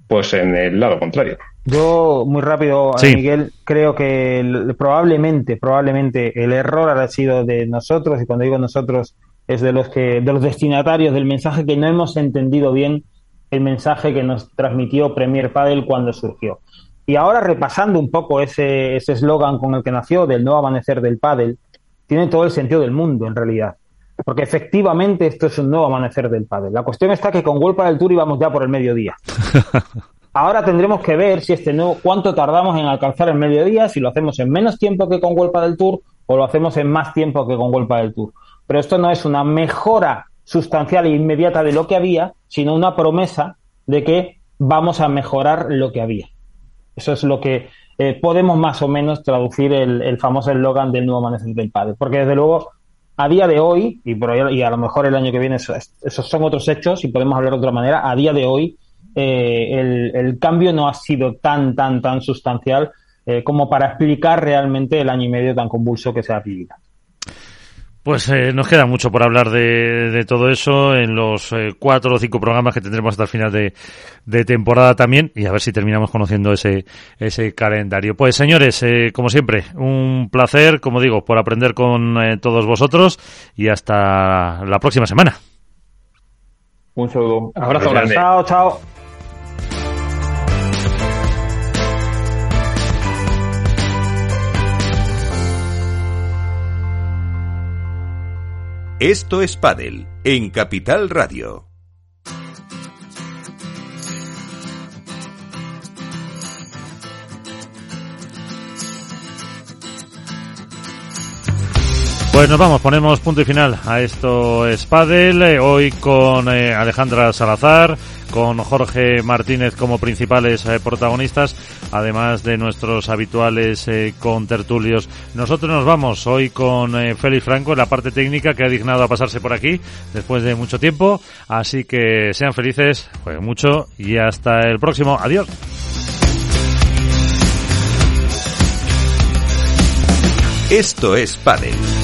pues en el lado contrario. Yo, muy rápido, Miguel, creo que probablemente, probablemente el error ha sido de nosotros, y cuando digo nosotros, es de los que de los destinatarios del mensaje que no hemos entendido bien el mensaje que nos transmitió Premier Padel cuando surgió. Y ahora repasando un poco ese eslogan con el que nació del nuevo amanecer del pádel, tiene todo el sentido del mundo en realidad. Porque efectivamente esto es un nuevo amanecer del pádel. La cuestión está que con Golpa del Tour íbamos ya por el mediodía. Ahora tendremos que ver si este nuevo, cuánto tardamos en alcanzar el mediodía, si lo hacemos en menos tiempo que con Golpa del Tour o lo hacemos en más tiempo que con Golpa del Tour. Pero esto no es una mejora sustancial e inmediata de lo que había, sino una promesa de que vamos a mejorar lo que había. Eso es lo que eh, podemos más o menos traducir el, famoso eslogan del nuevo amanecer del padre. Porque desde luego, a día de hoy, y, por y a lo mejor el año que viene esos son otros hechos y podemos hablar de otra manera, a día de hoy eh, el, el, cambio no ha sido tan, tan, tan sustancial eh, como para explicar realmente el año y medio tan convulso que se ha vivido. Pues eh, nos queda mucho por hablar de, de todo eso en los eh, cuatro o cinco programas que tendremos hasta el final de, de, temporada también y a ver si terminamos conociendo ese, ese calendario. Pues señores, eh, como siempre, un placer, como digo, por aprender con todos vosotros y hasta la próxima semana. Un saludo. Abrazo grande. Chao, chao. Esto es Padel en Capital Radio. Pues nos vamos, ponemos punto y final a esto es Padel, eh, hoy con eh, Alejandra Salazar, con Jorge Martínez como principales eh, protagonistas, además de nuestros habituales eh, contertulios. Nosotros nos vamos hoy con eh, Félix Franco en la parte técnica que ha dignado a pasarse por aquí después de mucho tiempo. Así que sean felices, jueguen mucho y hasta el próximo. Adiós. Esto es Padel